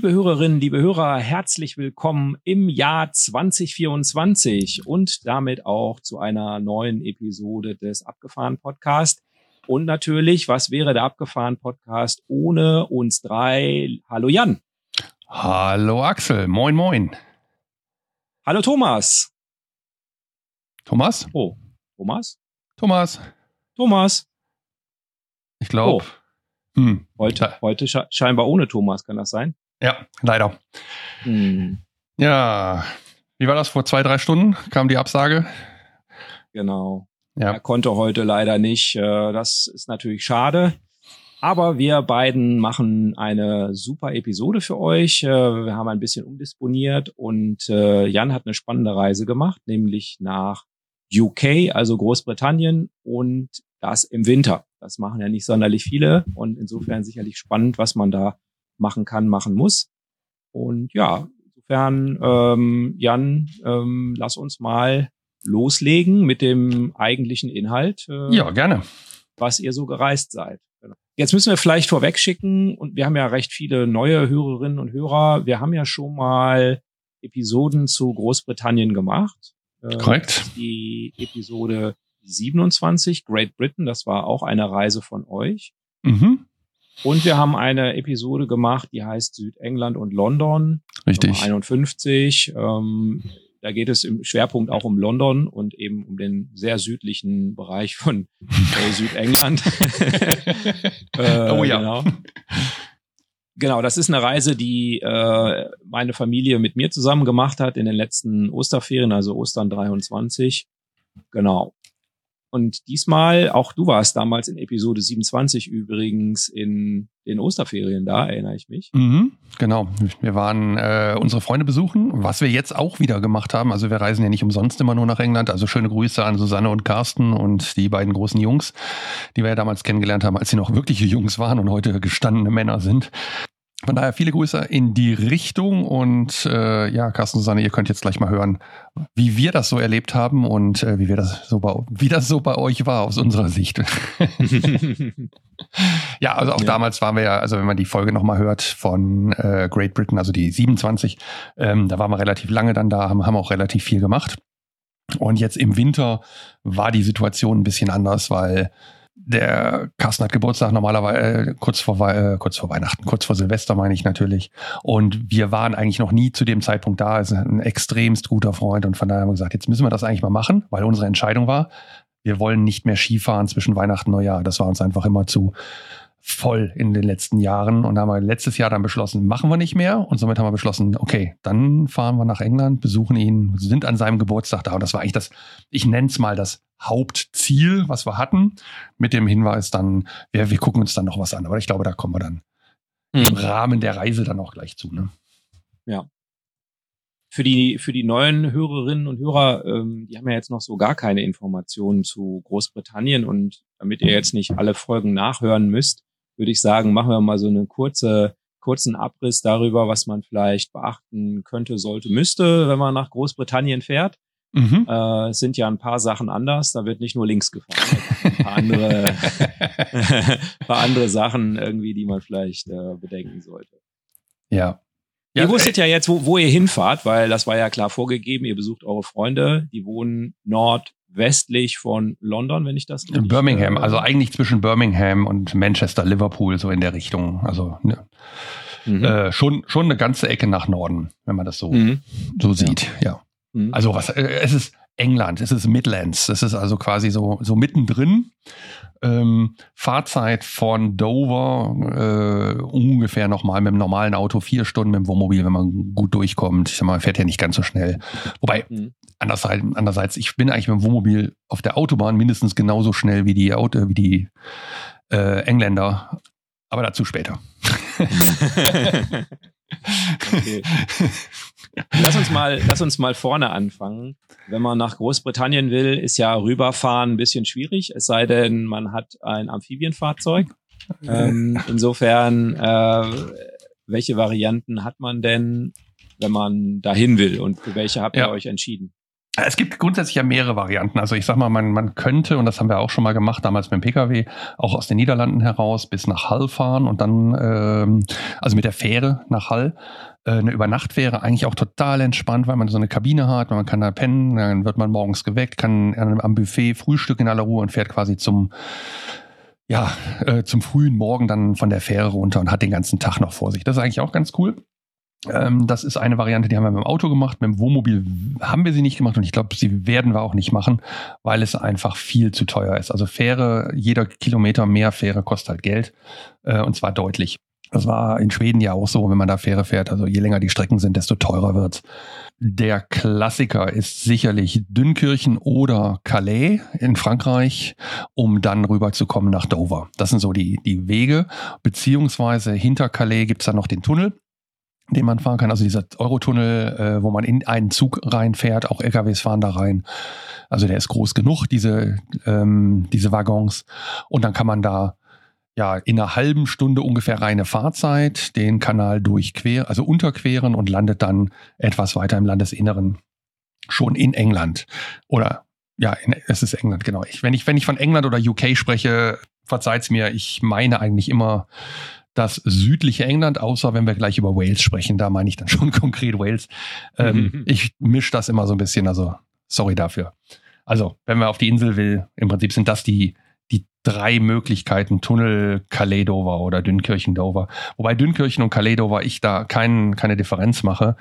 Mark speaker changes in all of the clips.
Speaker 1: Liebe Hörerinnen, liebe Hörer, herzlich willkommen im Jahr 2024 und damit auch zu einer neuen Episode des Abgefahren Podcast. Und natürlich, was wäre der Abgefahren Podcast ohne uns drei? Hallo Jan.
Speaker 2: Hallo Axel, moin moin.
Speaker 1: Hallo Thomas.
Speaker 2: Thomas?
Speaker 1: Oh, Thomas?
Speaker 2: Thomas.
Speaker 1: Thomas.
Speaker 2: Ich glaube.
Speaker 1: Oh. Hm. Heute, heute scheinbar ohne Thomas, kann das sein?
Speaker 2: Ja, leider. Hm. Ja, wie war das vor zwei, drei Stunden? Kam die Absage?
Speaker 1: Genau. Ja. Er konnte heute leider nicht. Äh, das ist natürlich schade. Aber wir beiden machen eine super Episode für euch. Äh, wir haben ein bisschen umdisponiert und äh, Jan hat eine spannende Reise gemacht, nämlich nach UK, also Großbritannien und das im Winter. Das machen ja nicht sonderlich viele und insofern sicherlich spannend, was man da machen kann, machen muss. Und ja, insofern, ähm, Jan, ähm, lass uns mal loslegen mit dem eigentlichen Inhalt.
Speaker 2: Äh, ja, gerne.
Speaker 1: Was ihr so gereist seid. Genau. Jetzt müssen wir vielleicht vorweg schicken, und wir haben ja recht viele neue Hörerinnen und Hörer. Wir haben ja schon mal Episoden zu Großbritannien gemacht.
Speaker 2: Äh, Korrekt.
Speaker 1: Die Episode 27, Great Britain, das war auch eine Reise von euch.
Speaker 2: Mhm.
Speaker 1: Und wir haben eine Episode gemacht, die heißt Südengland und London.
Speaker 2: Richtig.
Speaker 1: 51. Ähm, da geht es im Schwerpunkt auch um London und eben um den sehr südlichen Bereich von äh, Südengland.
Speaker 2: äh, oh ja.
Speaker 1: Genau. genau, das ist eine Reise, die äh, meine Familie mit mir zusammen gemacht hat in den letzten Osterferien, also Ostern 23. Genau. Und diesmal, auch du warst damals in Episode 27 übrigens in den Osterferien da, erinnere ich mich.
Speaker 2: Mhm, genau. Wir waren äh, unsere Freunde besuchen, was wir jetzt auch wieder gemacht haben. Also wir reisen ja nicht umsonst immer nur nach England. Also schöne Grüße an Susanne und Carsten und die beiden großen Jungs, die wir ja damals kennengelernt haben, als sie noch wirkliche Jungs waren und heute gestandene Männer sind. Von daher viele Grüße in die Richtung und äh, ja, Carsten Susanne, ihr könnt jetzt gleich mal hören, wie wir das so erlebt haben und äh, wie wir das so bei, wie das so bei euch war aus unserer Sicht. ja, also auch ja. damals waren wir ja, also wenn man die Folge nochmal hört von äh, Great Britain, also die 27, ähm, da waren wir relativ lange dann da, haben, haben auch relativ viel gemacht. Und jetzt im Winter war die Situation ein bisschen anders, weil der Carsten hat Geburtstag normalerweise äh, kurz vor äh, kurz vor Weihnachten, kurz vor Silvester meine ich natürlich. Und wir waren eigentlich noch nie zu dem Zeitpunkt da. Er ist ein extremst guter Freund und von daher haben wir gesagt, jetzt müssen wir das eigentlich mal machen, weil unsere Entscheidung war, wir wollen nicht mehr Skifahren zwischen Weihnachten und Neujahr. Das war uns einfach immer zu voll in den letzten Jahren und da haben wir letztes Jahr dann beschlossen, machen wir nicht mehr und somit haben wir beschlossen, okay, dann fahren wir nach England, besuchen ihn, sind an seinem Geburtstag da und das war eigentlich das, ich nenne es mal das Hauptziel, was wir hatten, mit dem Hinweis dann, wir, wir gucken uns dann noch was an, aber ich glaube, da kommen wir dann mhm. im Rahmen der Reise dann auch gleich zu. Ne?
Speaker 1: Ja. Für die, für die neuen Hörerinnen und Hörer, ähm, die haben ja jetzt noch so gar keine Informationen zu Großbritannien und damit ihr jetzt nicht alle Folgen nachhören müsst, würde ich sagen, machen wir mal so einen kurze, kurzen Abriss darüber, was man vielleicht beachten könnte, sollte, müsste, wenn man nach Großbritannien fährt. Mhm. Äh, es sind ja ein paar Sachen anders. Da wird nicht nur links gefahren. Ein paar andere, paar andere Sachen irgendwie, die man vielleicht äh, bedenken sollte.
Speaker 2: Ja.
Speaker 1: Ihr ja, wusstet ja jetzt, wo, wo ihr hinfahrt, weil das war ja klar vorgegeben. Ihr besucht eure Freunde, die wohnen nord westlich von London, wenn ich das
Speaker 2: richtig Birmingham, äh, also eigentlich zwischen Birmingham und Manchester, Liverpool, so in der Richtung. Also ne, mhm. äh, schon, schon eine ganze Ecke nach Norden, wenn man das so, mhm. so sieht, ja. ja. Mhm. Also was, äh, es ist England, es ist Midlands, es ist also quasi so, so mittendrin. Ähm, Fahrzeit von Dover äh, ungefähr nochmal mit dem normalen Auto vier Stunden mit dem Wohnmobil, wenn man gut durchkommt. Ich sag mal, fährt ja nicht ganz so schnell. Wobei, mhm. andererseits, andererseits, ich bin eigentlich mit dem Wohnmobil auf der Autobahn mindestens genauso schnell wie die, Auto, wie die äh, Engländer. Aber dazu später.
Speaker 1: lass uns mal, lass uns mal vorne anfangen. Wenn man nach Großbritannien will, ist ja rüberfahren ein bisschen schwierig, es sei denn, man hat ein Amphibienfahrzeug. Ähm, insofern, äh, welche Varianten hat man denn, wenn man dahin will und für welche habt ihr ja. euch entschieden?
Speaker 2: Es gibt grundsätzlich ja mehrere Varianten. Also ich sag mal, man, man könnte, und das haben wir auch schon mal gemacht, damals mit dem Pkw, auch aus den Niederlanden heraus bis nach Hall fahren und dann, ähm, also mit der Fähre nach Hall. Äh, eine Übernachtfähre eigentlich auch total entspannt, weil man so eine Kabine hat, man kann da pennen, dann wird man morgens geweckt, kann am Buffet frühstücken in aller Ruhe und fährt quasi zum ja, äh, zum frühen Morgen dann von der Fähre runter und hat den ganzen Tag noch vor sich. Das ist eigentlich auch ganz cool. Ähm, das ist eine Variante, die haben wir mit dem Auto gemacht. Mit dem Wohnmobil haben wir sie nicht gemacht und ich glaube, sie werden wir auch nicht machen, weil es einfach viel zu teuer ist. Also Fähre, jeder Kilometer mehr Fähre kostet halt Geld äh, und zwar deutlich. Das war in Schweden ja auch so, wenn man da Fähre fährt. Also je länger die Strecken sind, desto teurer wird's. Der Klassiker ist sicherlich Dünnkirchen oder Calais in Frankreich, um dann rüberzukommen nach Dover. Das sind so die, die Wege. Beziehungsweise hinter Calais gibt's dann noch den Tunnel den man fahren kann. Also dieser Eurotunnel, äh, wo man in einen Zug reinfährt, auch LKWs fahren da rein. Also der ist groß genug, diese, ähm, diese Waggons. Und dann kann man da ja in einer halben Stunde ungefähr reine Fahrzeit den Kanal durchqueren, also unterqueren und landet dann etwas weiter im Landesinneren. Schon in England. Oder ja, in, es ist England, genau. Ich, wenn, ich, wenn ich von England oder UK spreche, verzeiht's mir, ich meine eigentlich immer das südliche England, außer wenn wir gleich über Wales sprechen. Da meine ich dann schon konkret Wales. Ähm, ich mische das immer so ein bisschen, also sorry dafür. Also, wenn man auf die Insel will, im Prinzip sind das die, die drei Möglichkeiten, Tunnel, Calais Dover oder Dünkirchen Dover. Wobei Dünkirchen und Calais Dover ich da kein, keine Differenz mache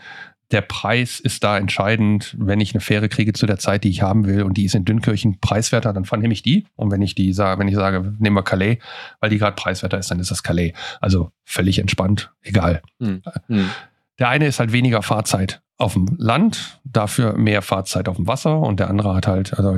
Speaker 2: der Preis ist da entscheidend. Wenn ich eine Fähre kriege zu der Zeit, die ich haben will und die ist in Dünnkirchen preiswerter, dann nehme ich die. Und wenn ich die sage, wenn ich sage, nehmen wir Calais, weil die gerade preiswerter ist, dann ist das Calais. Also völlig entspannt, egal. Hm. Hm. Der eine ist halt weniger Fahrzeit auf dem Land, dafür mehr Fahrzeit auf dem Wasser und der andere hat halt, also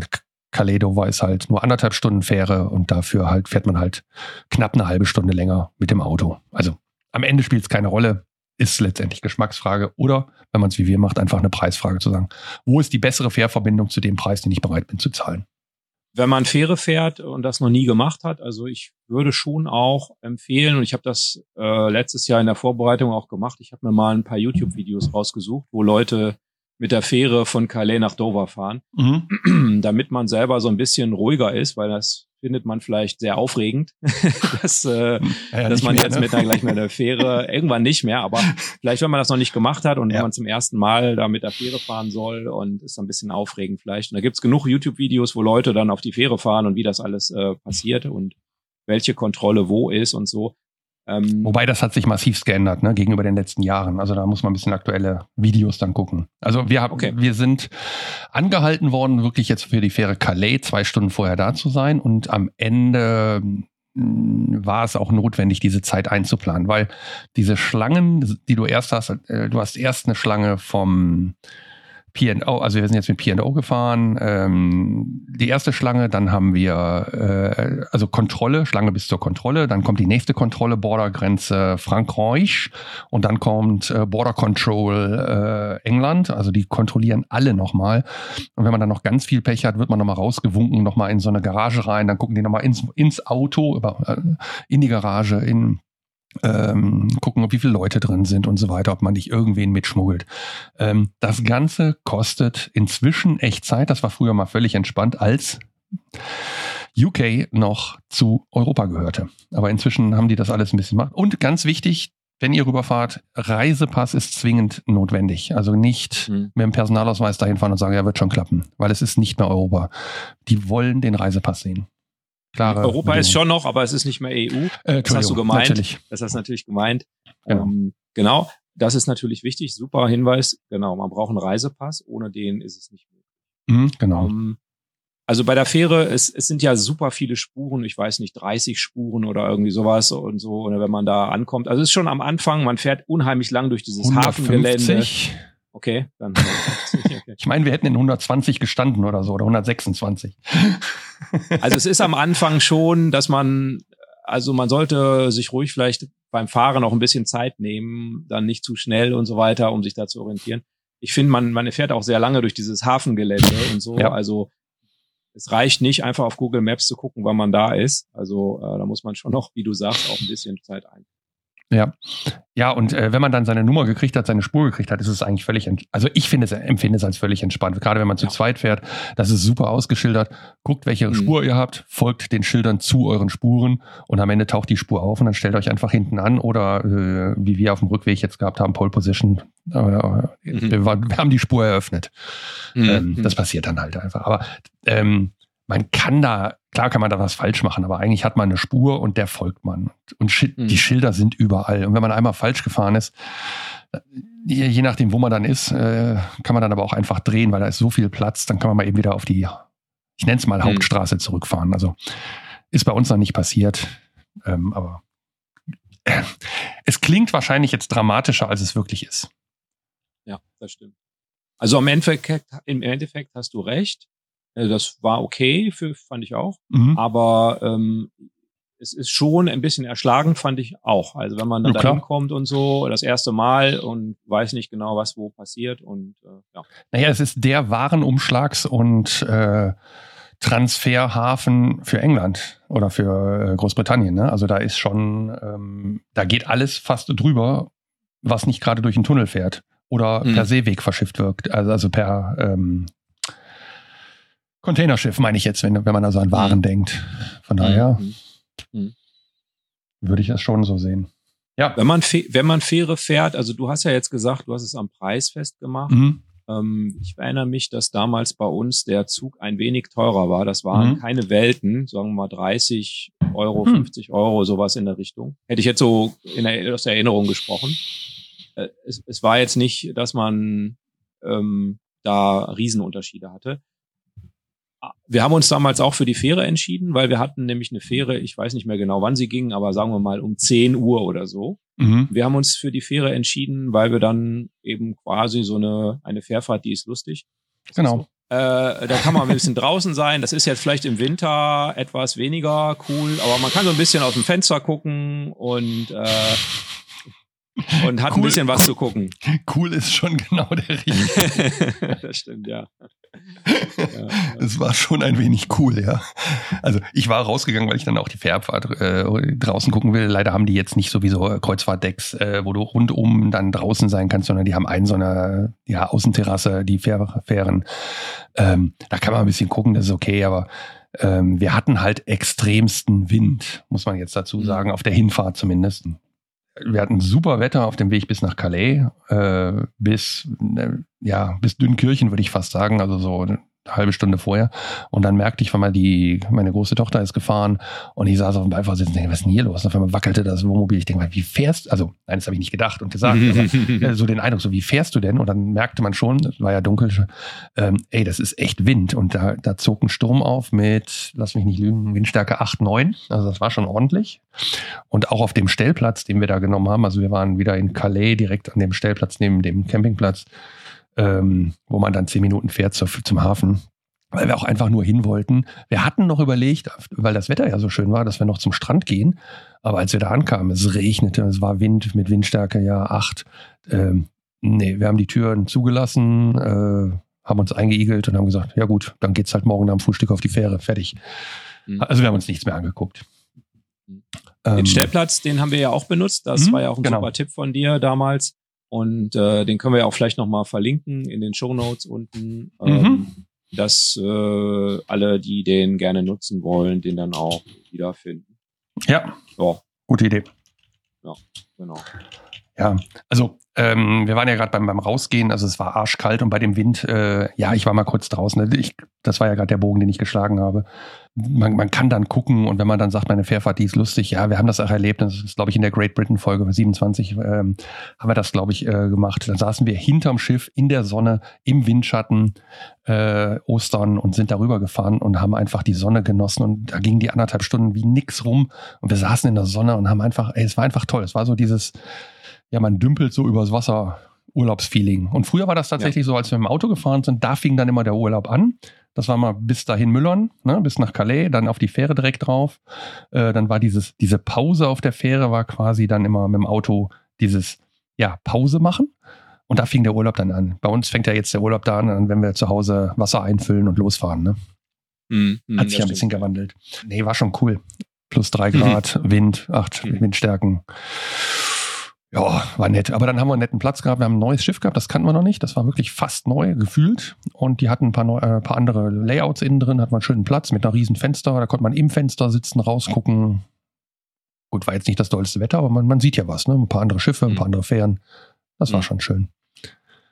Speaker 2: Dover ist halt nur anderthalb Stunden Fähre und dafür halt fährt man halt knapp eine halbe Stunde länger mit dem Auto. Also am Ende spielt es keine Rolle ist letztendlich Geschmacksfrage oder, wenn man es wie wir macht, einfach eine Preisfrage zu sagen, wo ist die bessere Fährverbindung zu dem Preis, den ich bereit bin zu zahlen?
Speaker 1: Wenn man Fähre fährt und das noch nie gemacht hat, also ich würde schon auch empfehlen, und ich habe das äh, letztes Jahr in der Vorbereitung auch gemacht, ich habe mir mal ein paar YouTube-Videos rausgesucht, wo Leute mit der Fähre von Calais nach Dover fahren, mhm. damit man selber so ein bisschen ruhiger ist, weil das findet man vielleicht sehr aufregend, dass, äh, ja, dass man mehr, jetzt ne? mit einer gleich mit der Fähre irgendwann nicht mehr, aber vielleicht, wenn man das noch nicht gemacht hat und ja. wenn man zum ersten Mal da mit der Fähre fahren soll und ist ein bisschen aufregend vielleicht. Und da gibt's genug YouTube-Videos, wo Leute dann auf die Fähre fahren und wie das alles äh, passiert und welche Kontrolle wo ist und so.
Speaker 2: Ähm, Wobei das hat sich massiv geändert ne, gegenüber den letzten Jahren. Also da muss man ein bisschen aktuelle Videos dann gucken. Also wir haben, okay. wir sind angehalten worden, wirklich jetzt für die Fähre Calais zwei Stunden vorher da zu sein und am Ende mm, war es auch notwendig, diese Zeit einzuplanen, weil diese Schlangen, die du erst hast, äh, du hast erst eine Schlange vom P&O, also wir sind jetzt mit P&O gefahren. Ähm, die erste Schlange, dann haben wir äh, also Kontrolle, Schlange bis zur Kontrolle, dann kommt die nächste Kontrolle, Bordergrenze Frankreich und dann kommt äh, Border Control äh, England, also die kontrollieren alle nochmal. Und wenn man dann noch ganz viel Pech hat, wird man nochmal rausgewunken, nochmal in so eine Garage rein, dann gucken die nochmal ins, ins Auto, über, äh, in die Garage, in ähm, gucken, ob wie viele Leute drin sind und so weiter, ob man nicht irgendwen mitschmuggelt. Ähm, das Ganze kostet inzwischen echt Zeit. Das war früher mal völlig entspannt, als UK noch zu Europa gehörte. Aber inzwischen haben die das alles ein bisschen gemacht. Und ganz wichtig, wenn ihr rüberfahrt, Reisepass ist zwingend notwendig. Also nicht mhm. mit dem Personalausweis dahin fahren und sagen, ja, wird schon klappen, weil es ist nicht mehr Europa. Die wollen den Reisepass sehen.
Speaker 1: Klare Europa Bedingungen. ist schon noch, aber es ist nicht mehr EU. Äh, das hast du gemeint. Natürlich. Das hast du natürlich gemeint. Genau. Ähm, genau. Das ist natürlich wichtig. Super Hinweis. Genau. Man braucht einen Reisepass. Ohne den ist es nicht möglich.
Speaker 2: Mhm, genau. Ähm,
Speaker 1: also bei der Fähre, es, es sind ja super viele Spuren, ich weiß nicht, 30 Spuren oder irgendwie sowas und so, oder wenn man da ankommt. Also es ist schon am Anfang, man fährt unheimlich lang durch dieses 150. Hafengelände. Okay, dann.
Speaker 2: Okay. Ich meine, wir hätten in 120 gestanden oder so oder 126.
Speaker 1: Also es ist am Anfang schon, dass man, also man sollte sich ruhig vielleicht beim Fahren auch ein bisschen Zeit nehmen, dann nicht zu schnell und so weiter, um sich da zu orientieren. ich finde, man, man fährt auch sehr lange durch dieses Hafengelände und so. Ja. Also es reicht nicht, einfach auf Google Maps zu gucken, wann man da ist. Also äh, da muss man schon noch, wie du sagst, auch ein bisschen Zeit ein.
Speaker 2: Ja. Ja, und äh, wenn man dann seine Nummer gekriegt hat, seine Spur gekriegt hat, ist es eigentlich völlig, also ich finde es, empfinde es als völlig entspannt. Gerade wenn man zu ja. zweit fährt, das ist super ausgeschildert. Guckt, welche mhm. Spur ihr habt, folgt den Schildern zu euren Spuren und am Ende taucht die Spur auf und dann stellt euch einfach hinten an oder äh, wie wir auf dem Rückweg jetzt gehabt haben, Pole Position. Äh, mhm. wir, wir, haben die Spur eröffnet. Mhm. Ähm, das passiert dann halt einfach. Aber ähm, man kann da, klar kann man da was falsch machen, aber eigentlich hat man eine Spur und der folgt man. Und Sch mhm. die Schilder sind überall. Und wenn man einmal falsch gefahren ist, je, je nachdem, wo man dann ist, äh, kann man dann aber auch einfach drehen, weil da ist so viel Platz, dann kann man mal eben wieder auf die, ich nenne es mal mhm. Hauptstraße zurückfahren. Also ist bei uns noch nicht passiert, ähm, aber äh, es klingt wahrscheinlich jetzt dramatischer, als es wirklich ist.
Speaker 1: Ja, das stimmt. Also im Endeffekt, im Endeffekt hast du recht. Äh, das war okay, für, fand ich auch. Mhm. Aber ähm, es ist schon ein bisschen erschlagend, fand ich auch. Also wenn man dann ja, da hinkommt und so, das erste Mal und weiß nicht genau, was wo passiert und äh, ja.
Speaker 2: Naja, es ist der Warenumschlags- und äh, Transferhafen für England oder für äh, Großbritannien. Ne? Also da ist schon, ähm, da geht alles fast drüber, was nicht gerade durch den Tunnel fährt oder mhm. per Seeweg verschifft wirkt. Also, also per ähm, Containerschiff meine ich jetzt, wenn, wenn man also an Waren mhm. denkt. Von daher mhm. mhm. würde ich das schon so sehen.
Speaker 1: Ja. Wenn man, wenn man Fähre fährt, also du hast ja jetzt gesagt, du hast es am Preis festgemacht. Mhm. Ähm, ich erinnere mich, dass damals bei uns der Zug ein wenig teurer war. Das waren mhm. keine Welten, sagen wir mal 30 Euro, 50 hm. Euro, sowas in der Richtung. Hätte ich jetzt so in der, aus der Erinnerung gesprochen. Äh, es, es war jetzt nicht, dass man ähm, da Riesenunterschiede hatte wir haben uns damals auch für die Fähre entschieden, weil wir hatten nämlich eine Fähre, ich weiß nicht mehr genau, wann sie ging, aber sagen wir mal um 10 Uhr oder so. Mhm. Wir haben uns für die Fähre entschieden, weil wir dann eben quasi so eine, eine Fährfahrt, die ist lustig.
Speaker 2: Genau.
Speaker 1: Äh, da kann man ein bisschen draußen sein. Das ist jetzt vielleicht im Winter etwas weniger cool, aber man kann so ein bisschen aus dem Fenster gucken und äh, und hat cool, ein bisschen was
Speaker 2: cool,
Speaker 1: zu gucken.
Speaker 2: Cool ist schon genau der richtige.
Speaker 1: das stimmt, ja.
Speaker 2: Es war schon ein wenig cool, ja. Also ich war rausgegangen, weil ich dann auch die Fährfahrt äh, draußen gucken will. Leider haben die jetzt nicht sowieso Kreuzfahrtdecks, äh, wo du rundum dann draußen sein kannst, sondern die haben einen so eine ja, Außenterrasse, die Fähr Fähren. Ähm, da kann man ein bisschen gucken, das ist okay, aber ähm, wir hatten halt extremsten Wind, muss man jetzt dazu mhm. sagen, auf der Hinfahrt zumindest wir hatten super Wetter auf dem Weg bis nach Calais, äh, bis, äh, ja, bis Dünnkirchen, würde ich fast sagen, also so halbe Stunde vorher. Und dann merkte ich, wenn mal die, meine große Tochter ist gefahren und ich saß auf dem Beifahrersitz und denke, was ist denn hier los? Und auf einmal wackelte das Wohnmobil. Ich denke, wie fährst Also, nein, das habe ich nicht gedacht und gesagt. aber, so den Eindruck, so wie fährst du denn? Und dann merkte man schon, es war ja dunkel, ähm, ey, das ist echt Wind. Und da, da zog ein Sturm auf mit, lass mich nicht lügen, Windstärke 8, 9. Also das war schon ordentlich. Und auch auf dem Stellplatz, den wir da genommen haben, also wir waren wieder in Calais, direkt an dem Stellplatz neben dem Campingplatz, ähm, wo man dann zehn Minuten fährt zur, zum Hafen, weil wir auch einfach nur hin wollten. Wir hatten noch überlegt, weil das Wetter ja so schön war, dass wir noch zum Strand gehen. Aber als wir da ankamen, es regnete, es war Wind mit Windstärke ja acht. Ähm, nee, wir haben die Türen zugelassen, äh, haben uns eingeigelt und haben gesagt, ja gut, dann geht's halt morgen am Frühstück auf die Fähre, fertig. Mhm. Also wir haben uns nichts mehr angeguckt.
Speaker 1: Den ähm, Stellplatz, den haben wir ja auch benutzt. Das mhm, war ja auch ein genau. super Tipp von dir damals. Und äh, den können wir ja auch vielleicht nochmal verlinken in den Show Notes unten, mhm. ähm, dass äh, alle, die den gerne nutzen wollen, den dann auch wiederfinden.
Speaker 2: Ja. ja. Gute Idee.
Speaker 1: Ja, genau.
Speaker 2: Ja, also ähm, wir waren ja gerade beim, beim Rausgehen, also es war arschkalt und bei dem Wind, äh, ja, ich war mal kurz draußen. Ich, das war ja gerade der Bogen, den ich geschlagen habe. Man, man kann dann gucken und wenn man dann sagt, meine Fährfahrt, die ist lustig, ja, wir haben das auch erlebt. Das ist, glaube ich, in der Great Britain Folge 27 ähm, haben wir das, glaube ich, äh, gemacht. Dann saßen wir hinterm Schiff in der Sonne, im Windschatten, äh, Ostern und sind darüber gefahren und haben einfach die Sonne genossen und da gingen die anderthalb Stunden wie nix rum und wir saßen in der Sonne und haben einfach, ey, es war einfach toll. Es war so dieses, ja, man dümpelt so übers Wasser. Urlaubsfeeling. Und früher war das tatsächlich ja. so, als wir im Auto gefahren sind, da fing dann immer der Urlaub an. Das war mal bis dahin Müllern, ne, bis nach Calais, dann auf die Fähre direkt drauf. Äh, dann war dieses, diese Pause auf der Fähre war quasi dann immer mit dem Auto dieses, ja, Pause machen. Und da fing der Urlaub dann an. Bei uns fängt ja jetzt der Urlaub da an, wenn wir zu Hause Wasser einfüllen und losfahren. Ne? Mm, mm, Hat sich ein bisschen gewandelt. Nee, war schon cool. Plus drei Grad. Wind, acht mhm. Windstärken. Ja, war nett. Aber dann haben wir einen netten Platz gehabt. Wir haben ein neues Schiff gehabt, das kannten wir noch nicht. Das war wirklich fast neu, gefühlt. Und die hatten ein paar, neu, äh, paar andere Layouts innen drin, hatten wir einen schönen Platz mit einer riesen Fenster. Da konnte man im Fenster sitzen, rausgucken. Gut, war jetzt nicht das tollste Wetter, aber man, man sieht ja was, ne? Ein paar andere Schiffe, ein paar mhm. andere Fähren. Das war mhm. schon schön.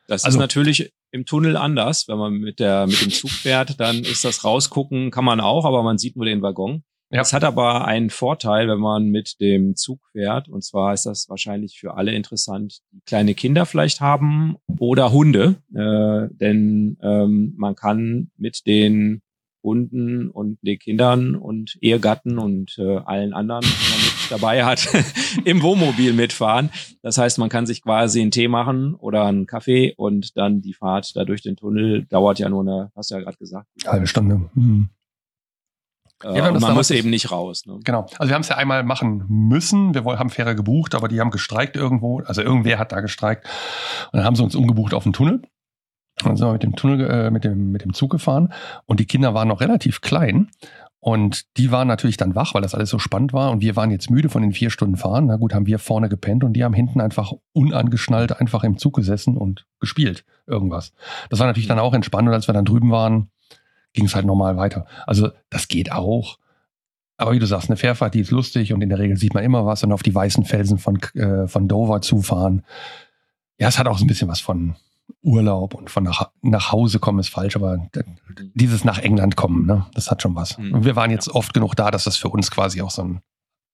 Speaker 1: Das also, ist natürlich im Tunnel anders. Wenn man mit der, mit dem Zug fährt, dann ist das rausgucken, kann man auch, aber man sieht nur den Waggon. Ja. Das hat aber einen Vorteil, wenn man mit dem Zug fährt. Und zwar ist das wahrscheinlich für alle interessant, die kleine Kinder vielleicht haben oder Hunde. Äh, denn ähm, man kann mit den Hunden und den Kindern und Ehegatten und äh, allen anderen, die man mit dabei hat, im Wohnmobil mitfahren. Das heißt, man kann sich quasi einen Tee machen oder einen Kaffee und dann die Fahrt da durch den Tunnel dauert ja nur eine, hast du ja gerade gesagt.
Speaker 2: Halbe Stunde. Mhm.
Speaker 1: Ja, man muss eben nicht raus. Ne?
Speaker 2: Genau. Also wir haben es ja einmal machen müssen. Wir haben Fähre gebucht, aber die haben gestreikt irgendwo. Also irgendwer hat da gestreikt. Und dann haben sie uns umgebucht auf den Tunnel. Und dann sind wir mit dem Tunnel, äh, mit dem, mit dem Zug gefahren. Und die Kinder waren noch relativ klein. Und die waren natürlich dann wach, weil das alles so spannend war. Und wir waren jetzt müde von den vier Stunden Fahren. Na gut, haben wir vorne gepennt und die haben hinten einfach unangeschnallt einfach im Zug gesessen und gespielt. Irgendwas. Das war natürlich dann auch entspannt. Und als wir dann drüben waren, ging es halt normal weiter. Also das geht auch. Aber wie du sagst, eine Fährfahrt, die ist lustig und in der Regel sieht man immer was und auf die weißen Felsen von, äh, von Dover zufahren. Ja, es hat auch so ein bisschen was von Urlaub und von nach, nach Hause kommen ist falsch, aber dieses nach England kommen, ne, das hat schon was. Mhm. Und wir waren jetzt oft genug da, dass das für uns quasi auch so ein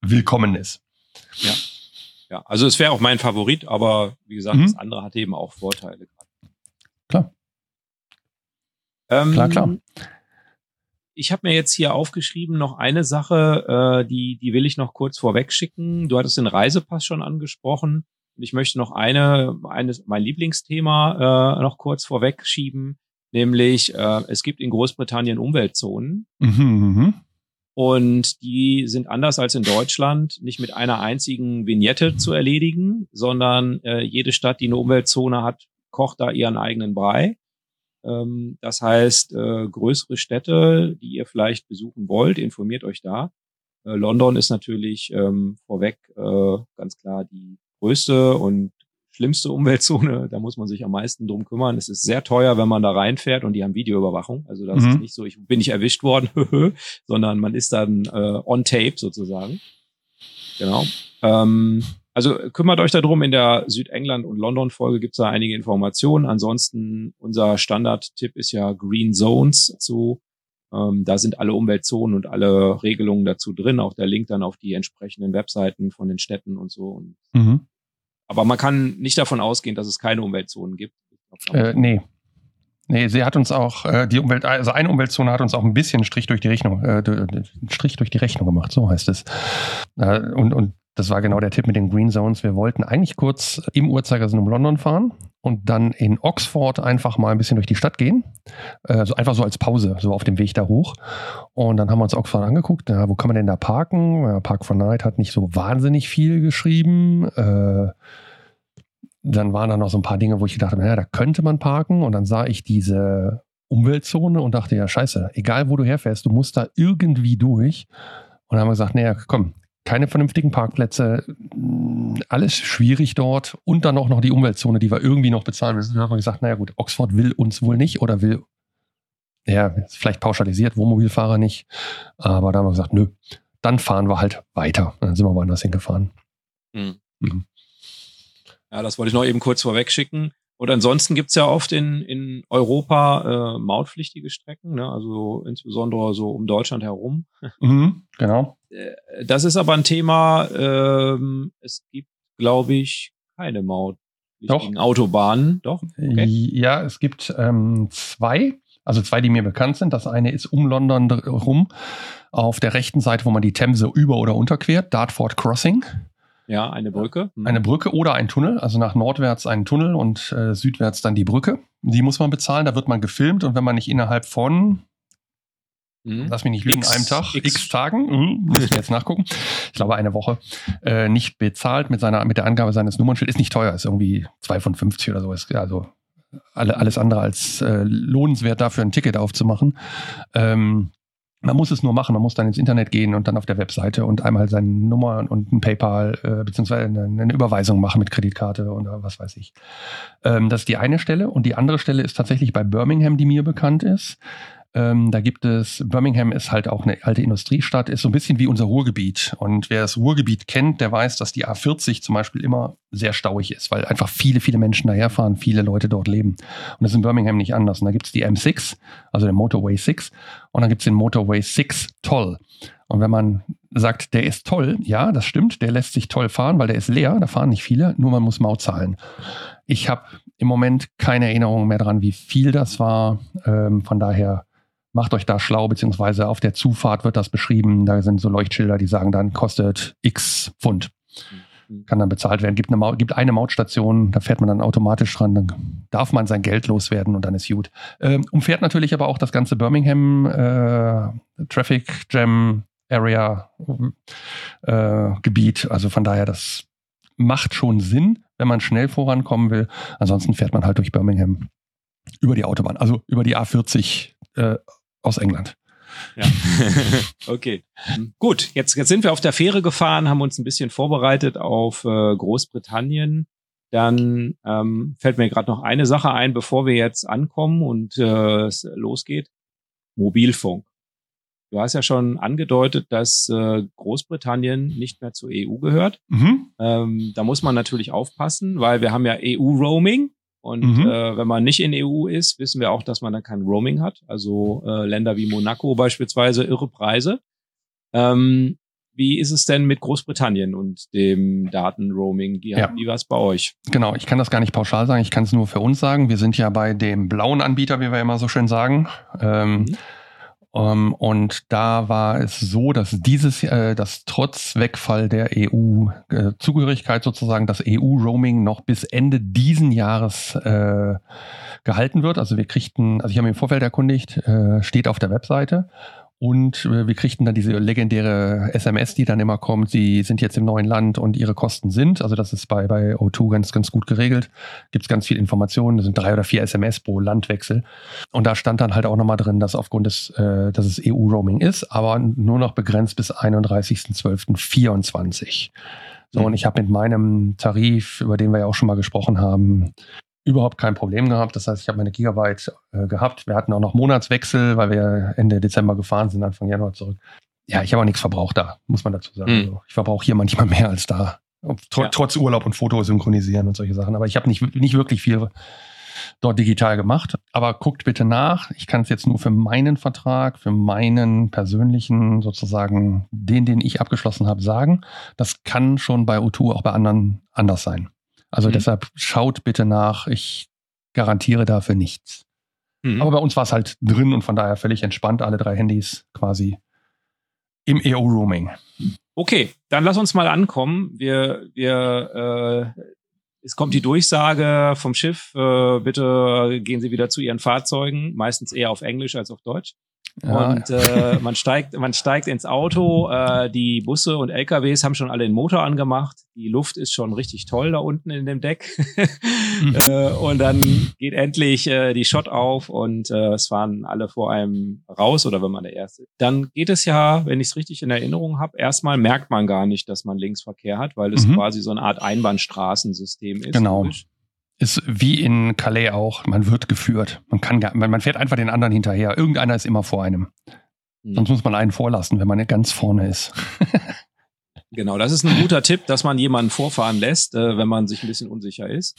Speaker 2: Willkommen ist.
Speaker 1: Ja. Ja, also es wäre auch mein Favorit, aber wie gesagt, mhm. das andere hat eben auch Vorteile.
Speaker 2: Klar.
Speaker 1: Ähm, klar, klar. Ich habe mir jetzt hier aufgeschrieben noch eine Sache, äh, die, die will ich noch kurz vorweg schicken. Du hattest den Reisepass schon angesprochen. Und ich möchte noch eine, eines, mein Lieblingsthema äh, noch kurz vorweg schieben, nämlich äh, es gibt in Großbritannien Umweltzonen. Mhm, mh. Und die sind anders als in Deutschland nicht mit einer einzigen Vignette zu erledigen, sondern äh, jede Stadt, die eine Umweltzone hat, kocht da ihren eigenen Brei. Ähm, das heißt, äh, größere Städte, die ihr vielleicht besuchen wollt, informiert euch da. Äh, London ist natürlich ähm, vorweg äh, ganz klar die größte und schlimmste Umweltzone. Da muss man sich am meisten drum kümmern. Es ist sehr teuer, wenn man da reinfährt und die haben Videoüberwachung. Also das mhm. ist nicht so, ich bin nicht erwischt worden, sondern man ist dann äh, on tape sozusagen. Genau. Ähm, also kümmert euch darum, in der Südengland- und London-Folge gibt's da einige Informationen. Ansonsten, unser Standard-Tipp ist ja Green Zones zu. Ähm, da sind alle Umweltzonen und alle Regelungen dazu drin, auch der Link dann auf die entsprechenden Webseiten von den Städten und so. Und, mhm. Aber man kann nicht davon ausgehen, dass es keine Umweltzonen gibt.
Speaker 2: Äh, nee. Nee, sie hat uns auch, äh, die Umwelt, also eine Umweltzone hat uns auch ein bisschen Strich durch die Rechnung, äh, Strich durch die Rechnung gemacht, so heißt es. Äh, und, und das war genau der Tipp mit den Green Zones. Wir wollten eigentlich kurz im Uhrzeigersinn um London fahren und dann in Oxford einfach mal ein bisschen durch die Stadt gehen. Also einfach so als Pause, so auf dem Weg da hoch. Und dann haben wir uns Oxford angeguckt. Na, wo kann man denn da parken? Park for Night hat nicht so wahnsinnig viel geschrieben. Äh, dann waren da noch so ein paar Dinge, wo ich gedacht habe, naja, da könnte man parken. Und dann sah ich diese Umweltzone und dachte, ja, scheiße, egal wo du herfährst, du musst da irgendwie durch. Und dann haben wir gesagt, naja, komm, keine vernünftigen Parkplätze, alles schwierig dort und dann auch noch die Umweltzone, die wir irgendwie noch bezahlen müssen. Da haben wir gesagt, naja gut, Oxford will uns wohl nicht oder will, ja, vielleicht pauschalisiert, Wohnmobilfahrer nicht. Aber da haben wir gesagt, nö, dann fahren wir halt weiter. dann sind wir woanders hingefahren.
Speaker 1: Mhm. Mhm. Ja, das wollte ich noch eben kurz vorweg schicken. Und ansonsten gibt's ja oft in, in Europa äh, mautpflichtige Strecken, ne? also insbesondere so um Deutschland herum.
Speaker 2: Mhm, genau.
Speaker 1: Äh, das ist aber ein Thema, ähm, es gibt, glaube ich, keine mautpflichtigen Doch. Autobahnen. Doch?
Speaker 2: Okay. Ja, es gibt ähm, zwei, also zwei, die mir bekannt sind. Das eine ist um London rum, auf der rechten Seite, wo man die Themse über- oder unterquert, Dartford Crossing.
Speaker 1: Ja, eine Brücke.
Speaker 2: Mhm. Eine Brücke oder ein Tunnel, also nach nordwärts einen Tunnel und äh, südwärts dann die Brücke. Die muss man bezahlen, da wird man gefilmt und wenn man nicht innerhalb von mhm. lass mich nicht lügen, einem Tag, x, x Tagen, mhm, muss ich jetzt nachgucken. Ich glaube eine Woche, äh, nicht bezahlt mit seiner, mit der Angabe seines Nummernschilds. Ist nicht teuer, ist irgendwie 2,50 oder so. Ist also alle, alles andere als äh, lohnenswert dafür ein Ticket aufzumachen. Ähm, man muss es nur machen, man muss dann ins Internet gehen und dann auf der Webseite und einmal seine Nummer und ein PayPal äh, beziehungsweise eine, eine Überweisung machen mit Kreditkarte oder was weiß ich. Ähm, das ist die eine Stelle und die andere Stelle ist tatsächlich bei Birmingham, die mir bekannt ist. Ähm, da gibt es, Birmingham ist halt auch eine alte Industriestadt, ist so ein bisschen wie unser Ruhrgebiet. Und wer das Ruhrgebiet kennt, der weiß, dass die A40 zum Beispiel immer sehr stauig ist, weil einfach viele, viele Menschen daherfahren, viele Leute dort leben. Und das ist in Birmingham nicht anders. Und da gibt es die M6, also den Motorway 6, und dann gibt es den Motorway 6 Toll. Und wenn man sagt, der ist toll, ja, das stimmt, der lässt sich toll fahren, weil der ist leer, da fahren nicht viele, nur man muss Maut zahlen. Ich habe im Moment keine Erinnerung mehr daran, wie viel das war. Ähm, von daher macht euch da schlau, beziehungsweise auf der Zufahrt wird das beschrieben. Da sind so Leuchtschilder, die sagen dann, kostet x Pfund. Mhm. Kann dann bezahlt werden. Gibt eine, Maut, gibt eine Mautstation, da fährt man dann automatisch dran, dann darf man sein Geld loswerden und dann ist gut. Ähm, umfährt natürlich aber auch das ganze Birmingham äh, Traffic Jam Area äh, Gebiet. Also von daher, das macht schon Sinn, wenn man schnell vorankommen will. Ansonsten fährt man halt durch Birmingham über die Autobahn, also über die A40 äh, aus England.
Speaker 1: Ja. okay. Gut, jetzt, jetzt sind wir auf der Fähre gefahren, haben uns ein bisschen vorbereitet auf äh, Großbritannien. Dann ähm, fällt mir gerade noch eine Sache ein, bevor wir jetzt ankommen und äh, es losgeht. Mobilfunk. Du hast ja schon angedeutet, dass äh, Großbritannien nicht mehr zur EU gehört. Mhm. Ähm, da muss man natürlich aufpassen, weil wir haben ja EU-Roaming. Und mhm. äh, wenn man nicht in EU ist, wissen wir auch, dass man dann kein Roaming hat. Also äh, Länder wie Monaco beispielsweise irre Preise. Ähm, wie ist es denn mit Großbritannien und dem Datenroaming? Wie, ja. wie war es bei euch?
Speaker 2: Genau, ich kann das gar nicht pauschal sagen, ich kann es nur für uns sagen. Wir sind ja bei dem blauen Anbieter, wie wir immer so schön sagen. Ähm, mhm. Um, ähm, und da war es so, dass dieses, äh, dass trotz Wegfall der EU-Zugehörigkeit äh, sozusagen das EU-Roaming noch bis Ende diesen Jahres äh, gehalten wird. Also wir kriegten, also ich habe mich im Vorfeld erkundigt, äh, steht auf der Webseite und äh, wir kriegten dann diese legendäre SMS, die dann immer kommt, sie sind jetzt im neuen Land und ihre Kosten sind. Also das ist bei, bei O2 ganz, ganz gut geregelt. Gibt es ganz viel Informationen. Das sind drei oder vier SMS pro Landwechsel. Und da stand dann halt auch nochmal drin, dass aufgrund des, äh, dass es EU-Roaming ist, aber nur noch begrenzt bis 31.12.24. So, und ich habe mit meinem Tarif, über den wir ja auch schon mal gesprochen haben, überhaupt kein Problem gehabt. Das heißt, ich habe meine Gigabyte äh, gehabt. Wir hatten auch noch Monatswechsel, weil wir Ende Dezember gefahren sind, Anfang Januar zurück. Ja, ich habe auch nichts verbraucht da, muss man dazu sagen. Mhm. Also ich verbrauche hier manchmal mehr als da. Tr ja. Trotz Urlaub und Foto synchronisieren und solche Sachen. Aber ich habe nicht, nicht wirklich viel dort digital gemacht. Aber guckt bitte nach. Ich kann es jetzt nur für meinen Vertrag, für meinen persönlichen sozusagen, den, den ich abgeschlossen habe, sagen. Das kann schon bei O2 auch bei anderen anders sein. Also mhm. deshalb schaut bitte nach. Ich garantiere dafür nichts. Mhm. Aber bei uns war es halt drin und von daher völlig entspannt, alle drei Handys quasi im EO-Roaming.
Speaker 1: Okay, dann lass uns mal ankommen. Wir, wir, äh, es kommt die Durchsage vom Schiff, äh, bitte gehen Sie wieder zu Ihren Fahrzeugen, meistens eher auf Englisch als auf Deutsch. Ja. Und äh, man steigt, man steigt ins Auto. Äh, die Busse und LKWs haben schon alle den Motor angemacht. Die Luft ist schon richtig toll da unten in dem Deck. mhm. äh, und dann geht endlich äh, die Shot auf und äh, es fahren alle vor einem raus oder wenn man der Erste. Dann geht es ja, wenn ich es richtig in Erinnerung habe, erstmal merkt man gar nicht, dass man Linksverkehr hat, weil es mhm. quasi so eine Art Einbahnstraßensystem ist.
Speaker 2: Genau ist wie in Calais auch, man wird geführt. Man kann gar, man, fährt einfach den anderen hinterher. Irgendeiner ist immer vor einem. Mhm. Sonst muss man einen vorlassen, wenn man ganz vorne ist.
Speaker 1: genau, das ist ein guter Tipp, dass man jemanden vorfahren lässt, äh, wenn man sich ein bisschen unsicher ist.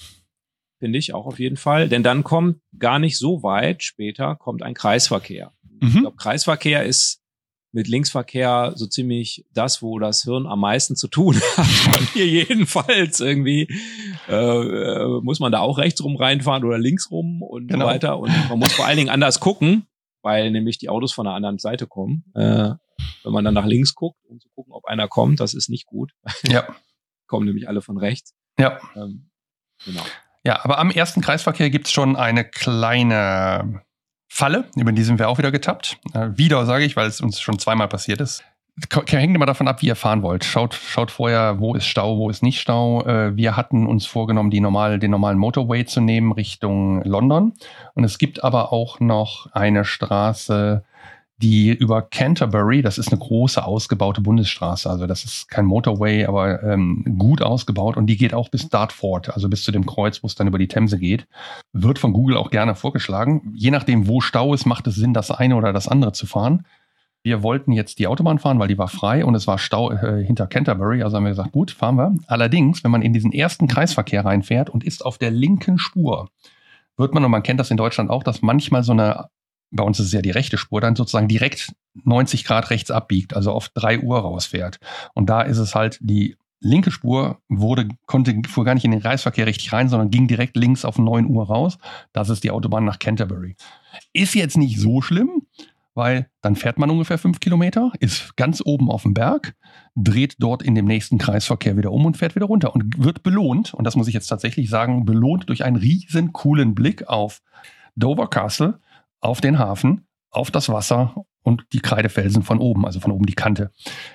Speaker 1: Finde ich auch auf jeden Fall. Denn dann kommt gar nicht so weit später kommt ein Kreisverkehr. Mhm. Ich glaube, Kreisverkehr ist mit Linksverkehr so ziemlich das, wo das Hirn am meisten zu tun hat. Bei mir jedenfalls irgendwie äh, äh, muss man da auch rechts rum reinfahren oder links rum und genau. so weiter. Und man muss vor allen Dingen anders gucken, weil nämlich die Autos von der anderen Seite kommen. Äh, wenn man dann nach links guckt, um zu gucken, ob einer kommt, das ist nicht gut.
Speaker 2: Ja.
Speaker 1: kommen nämlich alle von rechts.
Speaker 2: Ja. Ähm, genau. Ja, aber am ersten Kreisverkehr gibt's schon eine kleine Falle, über die sind wir auch wieder getappt. Äh, wieder, sage ich, weil es uns schon zweimal passiert ist. Hängt immer davon ab, wie ihr fahren wollt. Schaut, schaut vorher, wo ist Stau, wo ist nicht Stau. Äh, wir hatten uns vorgenommen, die normal, den normalen Motorway zu nehmen Richtung London. Und es gibt aber auch noch eine Straße, die über Canterbury, das ist eine große ausgebaute Bundesstraße, also das ist kein Motorway, aber ähm, gut ausgebaut und die geht auch bis Dartford, also bis zu dem Kreuz, wo es dann über die Themse geht. Wird von Google auch gerne vorgeschlagen. Je nachdem, wo Stau ist, macht es Sinn, das eine oder das andere zu fahren. Wir wollten jetzt die Autobahn fahren, weil die war frei und es war Stau äh, hinter Canterbury. Also haben wir gesagt, gut, fahren wir. Allerdings, wenn man in diesen ersten Kreisverkehr reinfährt und ist auf der linken Spur, wird man, und man kennt das in Deutschland auch, dass manchmal so eine bei uns ist es ja die rechte Spur, dann sozusagen direkt 90 Grad rechts abbiegt, also auf 3 Uhr rausfährt. Und da ist es halt die linke Spur wurde, konnte, fuhr gar nicht in den Kreisverkehr richtig rein, sondern ging direkt links auf 9 Uhr raus. Das ist die Autobahn nach Canterbury. Ist jetzt nicht so schlimm, weil dann fährt man ungefähr 5 Kilometer, ist ganz oben auf dem Berg, dreht dort in dem nächsten Kreisverkehr wieder um und fährt wieder runter und wird belohnt, und das muss ich jetzt tatsächlich sagen, belohnt durch einen riesen coolen Blick auf Dover Castle, auf den Hafen, auf das Wasser und die Kreidefelsen von oben, also von oben die Kante.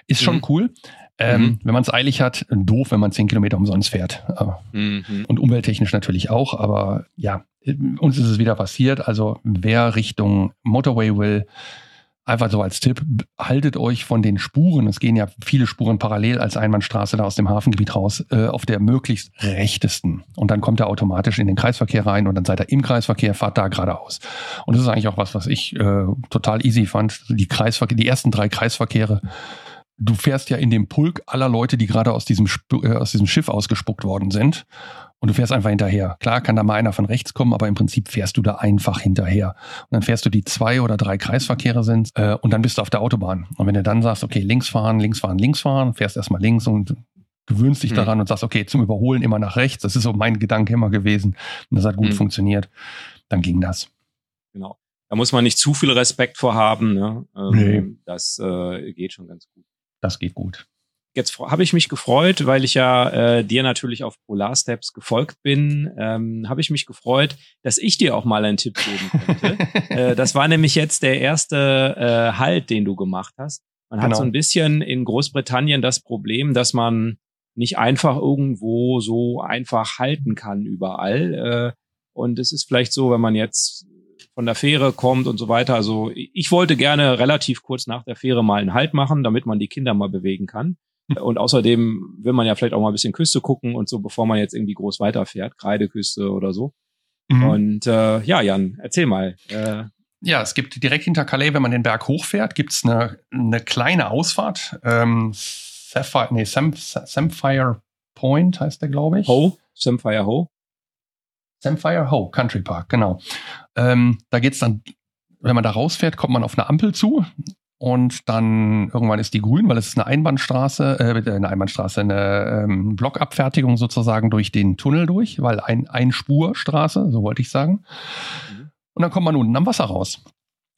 Speaker 2: Ist schon mhm. cool. Ähm, mhm. Wenn man es eilig hat, doof, wenn man 10 Kilometer umsonst fährt. Mhm. Und umwelttechnisch natürlich auch, aber ja, uns ist es wieder passiert. Also wer Richtung Motorway will, einfach so als Tipp, haltet euch von den Spuren, es gehen ja viele Spuren parallel als Einbahnstraße da aus dem Hafengebiet raus, äh, auf der möglichst rechtesten. Und dann kommt er automatisch in den Kreisverkehr rein und dann seid ihr im Kreisverkehr, fahrt da geradeaus. Und das ist eigentlich auch was, was ich äh, total easy fand. Die Kreisverkehr, die ersten drei Kreisverkehre, du fährst ja in dem Pulk aller Leute, die gerade aus äh, aus diesem Schiff ausgespuckt worden sind und du fährst einfach hinterher. Klar kann da mal einer von rechts kommen, aber im Prinzip fährst du da einfach hinterher. Und dann fährst du die zwei oder drei Kreisverkehre sind äh, und dann bist du auf der Autobahn. Und wenn du dann sagst, okay, links fahren, links fahren, links fahren, fährst erstmal links und gewöhnst dich mhm. daran und sagst, okay, zum Überholen immer nach rechts. Das ist so mein Gedanke immer gewesen. Und das hat gut mhm. funktioniert. Dann ging das.
Speaker 1: Genau. Da muss man nicht zu viel Respekt vorhaben. Ne? Ähm, nee. Das äh, geht schon ganz gut.
Speaker 2: Das geht gut
Speaker 1: jetzt habe ich mich gefreut, weil ich ja äh, dir natürlich auf Polar Steps gefolgt bin, ähm, habe ich mich gefreut, dass ich dir auch mal einen Tipp geben könnte. äh, das war nämlich jetzt der erste äh, Halt, den du gemacht hast. Man genau. hat so ein bisschen in Großbritannien das Problem, dass man nicht einfach irgendwo so einfach halten kann überall. Äh, und es ist vielleicht so, wenn man jetzt von der Fähre kommt und so weiter. Also ich wollte gerne relativ kurz nach der Fähre mal einen Halt machen, damit man die Kinder mal bewegen kann. Und außerdem will man ja vielleicht auch mal ein bisschen Küste gucken und so, bevor man jetzt irgendwie groß weiterfährt, Kreideküste oder so. Mhm. Und äh, ja, Jan, erzähl mal. Äh,
Speaker 2: ja, es gibt direkt hinter Calais, wenn man den Berg hochfährt, gibt's eine, eine kleine Ausfahrt. Ähm, Sapphire, nee, Sam, Samphire Point heißt der, glaube ich.
Speaker 1: Ho, Samphire Ho.
Speaker 2: Samphire Ho, Country Park, genau. Ähm, da geht's dann, wenn man da rausfährt, kommt man auf eine Ampel zu und dann irgendwann ist die grün, weil es ist eine Einbahnstraße, äh, eine Einbahnstraße, eine ähm, Blockabfertigung sozusagen durch den Tunnel durch, weil ein Einspurstraße, so wollte ich sagen. Mhm. Und dann kommt man unten am Wasser raus.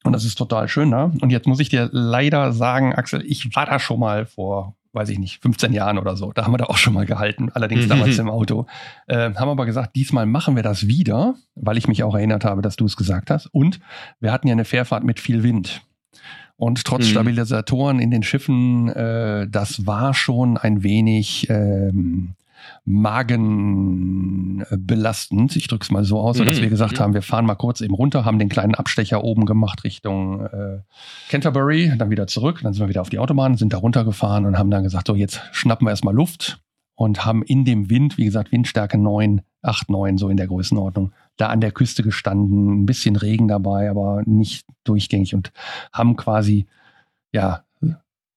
Speaker 2: Und das ist total schön da. Ne? Und jetzt muss ich dir leider sagen, Axel, ich war da schon mal vor, weiß ich nicht, 15 Jahren oder so. Da haben wir da auch schon mal gehalten, allerdings mhm. damals im Auto. Äh, haben aber gesagt, diesmal machen wir das wieder, weil ich mich auch erinnert habe, dass du es gesagt hast. Und wir hatten ja eine Fährfahrt mit viel Wind. Und trotz mhm. Stabilisatoren in den Schiffen, äh, das war schon ein wenig ähm, magenbelastend. Ich drücke es mal so aus, mhm. dass wir gesagt mhm. haben, wir fahren mal kurz eben runter, haben den kleinen Abstecher oben gemacht Richtung äh, Canterbury, dann wieder zurück, dann sind wir wieder auf die Autobahn, sind da runtergefahren und haben dann gesagt, so jetzt schnappen wir erstmal Luft und haben in dem Wind, wie gesagt, Windstärke 9, 8, 9, so in der Größenordnung, da an der Küste gestanden, ein bisschen Regen dabei, aber nicht durchgängig und haben quasi, ja,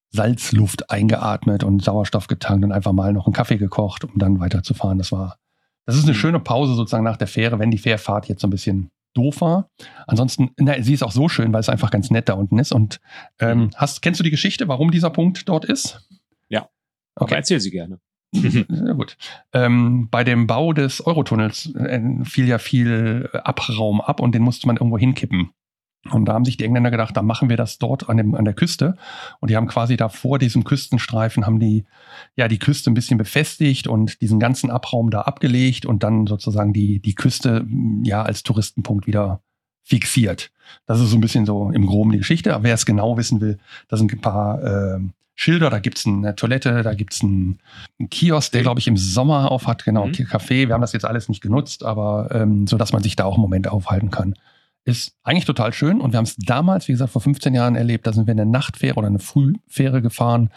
Speaker 2: Salzluft eingeatmet und Sauerstoff getankt und einfach mal noch einen Kaffee gekocht, um dann weiterzufahren. Das war, das ist eine mhm. schöne Pause sozusagen nach der Fähre, wenn die Fährfahrt jetzt so ein bisschen doof war. Ansonsten, na, sie ist auch so schön, weil es einfach ganz nett da unten ist. Und ähm, mhm. hast, kennst du die Geschichte, warum dieser Punkt dort ist?
Speaker 1: Ja. Okay. Aber erzähl sie gerne.
Speaker 2: Ja, gut. Ähm, bei dem Bau des Eurotunnels äh, fiel ja viel Abraum ab und den musste man irgendwo hinkippen. Und da haben sich die Engländer gedacht, da machen wir das dort an, dem, an der Küste. Und die haben quasi da vor diesem Küstenstreifen haben die, ja, die Küste ein bisschen befestigt und diesen ganzen Abraum da abgelegt und dann sozusagen die, die Küste, ja, als Touristenpunkt wieder fixiert. Das ist so ein bisschen so im Groben die Geschichte. Aber wer es genau wissen will, da sind ein paar äh, Schilder, da gibt's eine Toilette, da gibt's einen, einen Kiosk, der, glaube ich, im Sommer auf hat, genau, mhm. Café. Wir haben das jetzt alles nicht genutzt, aber ähm, so dass man sich da auch einen Moment aufhalten kann. Ist eigentlich total schön und wir haben es damals, wie gesagt, vor 15 Jahren erlebt. Da sind wir eine Nachtfähre oder eine Frühfähre gefahren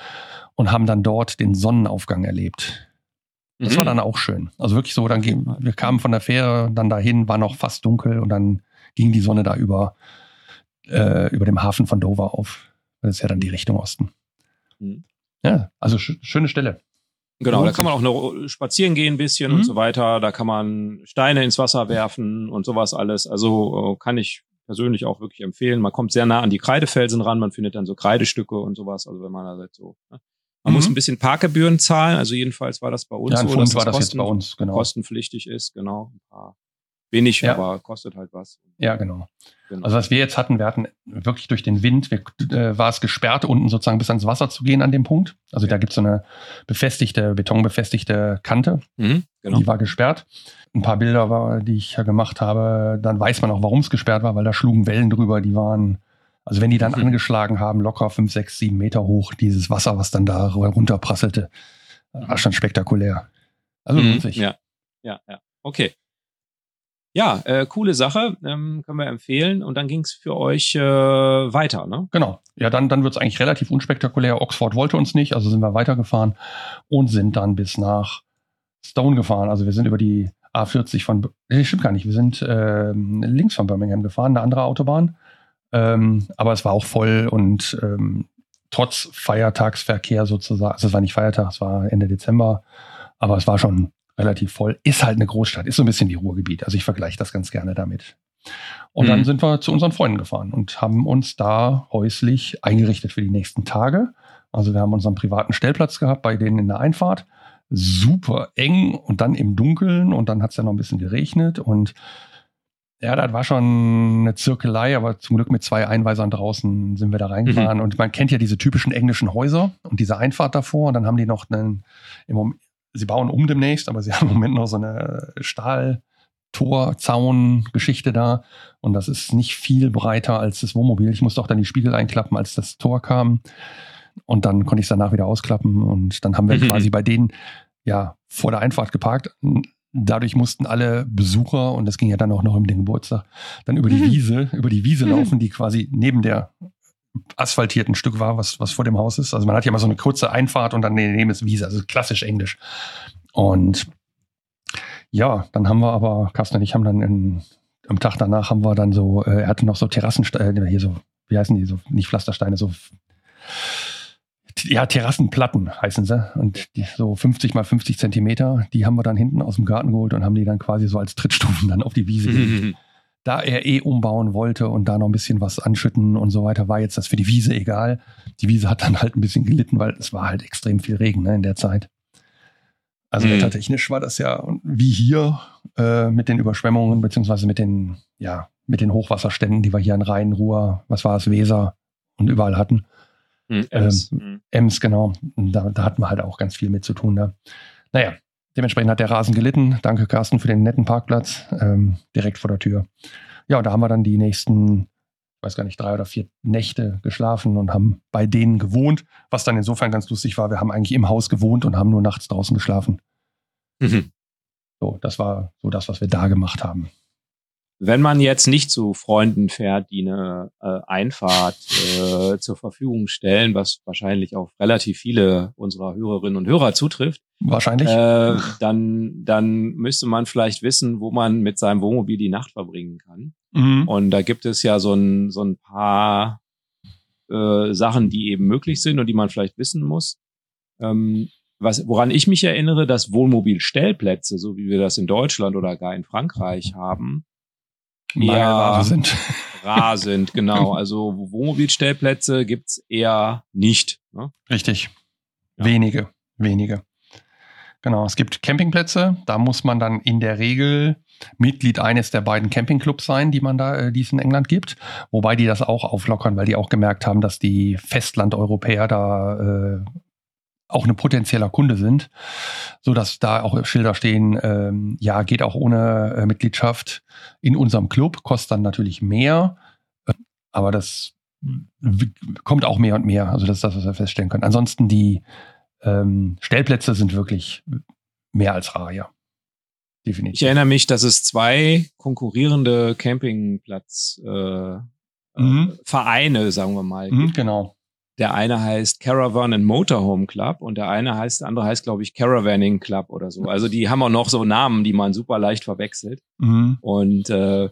Speaker 2: und haben dann dort den Sonnenaufgang erlebt. Das mhm. war dann auch schön. Also wirklich so, dann ging, wir kamen von der Fähre dann dahin, war noch fast dunkel und dann ging die Sonne da über, äh, über dem Hafen von Dover auf. Das ist ja dann die Richtung Osten. Mhm. Ja, also sch schöne Stelle.
Speaker 1: Genau, da kann man auch noch spazieren gehen ein bisschen mhm. und so weiter. Da kann man Steine ins Wasser werfen und sowas alles. Also äh, kann ich persönlich auch wirklich empfehlen. Man kommt sehr nah an die Kreidefelsen ran. Man findet dann so Kreidestücke und sowas. Also wenn man da halt so. Ne? Man mhm. muss ein bisschen Parkgebühren zahlen. Also jedenfalls war das bei uns
Speaker 2: ja, so, dass war das, das jetzt bei uns,
Speaker 1: genau. kostenpflichtig ist. Genau, ein paar Wenig, ja. aber kostet halt was.
Speaker 2: Ja, genau. Genau. Also was wir jetzt hatten, wir hatten wirklich durch den Wind, wir, äh, war es gesperrt, unten sozusagen bis ans Wasser zu gehen an dem Punkt. Also ja. da gibt es so eine befestigte, betonbefestigte Kante. Mhm, genau. Die war gesperrt. Ein paar Bilder, war, die ich ja gemacht habe, dann weiß man auch, warum es gesperrt war, weil da schlugen Wellen drüber, die waren, also wenn die dann mhm. angeschlagen haben, locker fünf, sechs, sieben Meter hoch, dieses Wasser, was dann da runterprasselte, war schon spektakulär.
Speaker 1: Also mhm, lohnt sich. Ja, ja, ja. Okay. Ja, äh, coole Sache, ähm, können wir empfehlen. Und dann ging es für euch äh, weiter, ne?
Speaker 2: Genau. Ja, dann, dann wird es eigentlich relativ unspektakulär. Oxford wollte uns nicht, also sind wir weitergefahren und sind dann bis nach Stone gefahren. Also wir sind über die A40 von, nee, stimmt gar nicht, wir sind äh, links von Birmingham gefahren, eine andere Autobahn. Ähm, aber es war auch voll und ähm, trotz Feiertagsverkehr sozusagen, also es war nicht Feiertag, es war Ende Dezember, aber es war schon relativ voll. Ist halt eine Großstadt, ist so ein bisschen wie Ruhrgebiet. Also ich vergleiche das ganz gerne damit. Und mhm. dann sind wir zu unseren Freunden gefahren und haben uns da häuslich eingerichtet für die nächsten Tage. Also wir haben unseren privaten Stellplatz gehabt bei denen in der Einfahrt. Super eng und dann im Dunkeln und dann hat es ja noch ein bisschen geregnet und ja, das war schon eine Zirkelei, aber zum Glück mit zwei Einweisern draußen sind wir da reingefahren. Mhm. Und man kennt ja diese typischen englischen Häuser und diese Einfahrt davor. Und dann haben die noch einen, im sie bauen um demnächst, aber sie haben im Moment noch so eine Stahl-Tor-Zaun-Geschichte da. Und das ist nicht viel breiter als das Wohnmobil. Ich musste auch dann die Spiegel einklappen, als das Tor kam. Und dann konnte ich es danach wieder ausklappen. Und dann haben wir mhm. quasi bei denen ja vor der Einfahrt geparkt. Dadurch mussten alle Besucher, und das ging ja dann auch noch um den Geburtstag, dann über die mhm. Wiese, über die Wiese mhm. laufen, die quasi neben der asphaltierten Stück war, was, was vor dem Haus ist. Also man hat ja mal so eine kurze Einfahrt und dann daneben ist Wiese, also klassisch Englisch. Und ja, dann haben wir aber, Carsten und ich haben dann in, am Tag danach haben wir dann so, äh, er hatte noch so Terrassensteine, äh, hier so, wie heißen die, so, nicht Pflastersteine, so, ja, Terrassenplatten heißen sie. Und die, so 50 mal 50 Zentimeter, die haben wir dann hinten aus dem Garten geholt und haben die dann quasi so als Trittstufen dann auf die Wiese gelegt. da er eh umbauen wollte und da noch ein bisschen was anschütten und so weiter, war jetzt das für die Wiese egal. Die Wiese hat dann halt ein bisschen gelitten, weil es war halt extrem viel Regen ne, in der Zeit. Also mhm. wettertechnisch war das ja wie hier äh, mit den Überschwemmungen beziehungsweise mit den ja mit den Hochwasserständen, die wir hier in Rhein, Ruhr, was war es, Weser und überall hatten. Mhm, Ems. Ähm. Ems, genau. Da, da hatten wir halt auch ganz viel mit zu tun. Ne? Naja, Dementsprechend hat der Rasen gelitten. Danke, Carsten, für den netten Parkplatz ähm, direkt vor der Tür. Ja, und da haben wir dann die nächsten, ich weiß gar nicht, drei oder vier Nächte geschlafen und haben bei denen gewohnt, was dann insofern ganz lustig war. Wir haben eigentlich im Haus gewohnt und haben nur nachts draußen geschlafen. Mhm. So, das war so das, was wir da gemacht haben.
Speaker 1: Wenn man jetzt nicht zu Freunden fährt, die eine äh, Einfahrt äh, zur Verfügung stellen, was wahrscheinlich auf relativ viele unserer Hörerinnen und Hörer zutrifft,
Speaker 2: wahrscheinlich,
Speaker 1: äh, dann dann müsste man vielleicht wissen, wo man mit seinem Wohnmobil die Nacht verbringen kann. Mhm. Und da gibt es ja so ein so ein paar äh, Sachen, die eben möglich sind und die man vielleicht wissen muss. Ähm, was, woran ich mich erinnere, dass Wohnmobilstellplätze, so wie wir das in Deutschland oder gar in Frankreich haben,
Speaker 2: eher sind.
Speaker 1: rar sind, genau. Also Wohnmobilstellplätze gibt's eher nicht. Ne?
Speaker 2: Richtig. Ja. Wenige, wenige. Genau, es gibt Campingplätze, da muss man dann in der Regel Mitglied eines der beiden Campingclubs sein, die man da, äh, die es in England gibt. Wobei die das auch auflockern, weil die auch gemerkt haben, dass die Festlandeuropäer da äh, auch eine potenzieller Kunde sind, so dass da auch Schilder stehen, ähm, ja, geht auch ohne äh, Mitgliedschaft in unserem Club, kostet dann natürlich mehr, äh, aber das kommt auch mehr und mehr. Also das ist das, was wir feststellen können. Ansonsten die ähm, Stellplätze sind wirklich mehr als rar, ja.
Speaker 1: Definitiv. Ich erinnere mich, dass es zwei konkurrierende Campingplatz äh, mhm. Vereine, sagen wir mal.
Speaker 2: Mhm, genau.
Speaker 1: Der eine heißt Caravan and Motorhome Club und der eine heißt, der andere heißt, glaube ich, Caravaning Club oder so. Also die haben auch noch so Namen, die man super leicht verwechselt. Mhm. Und äh,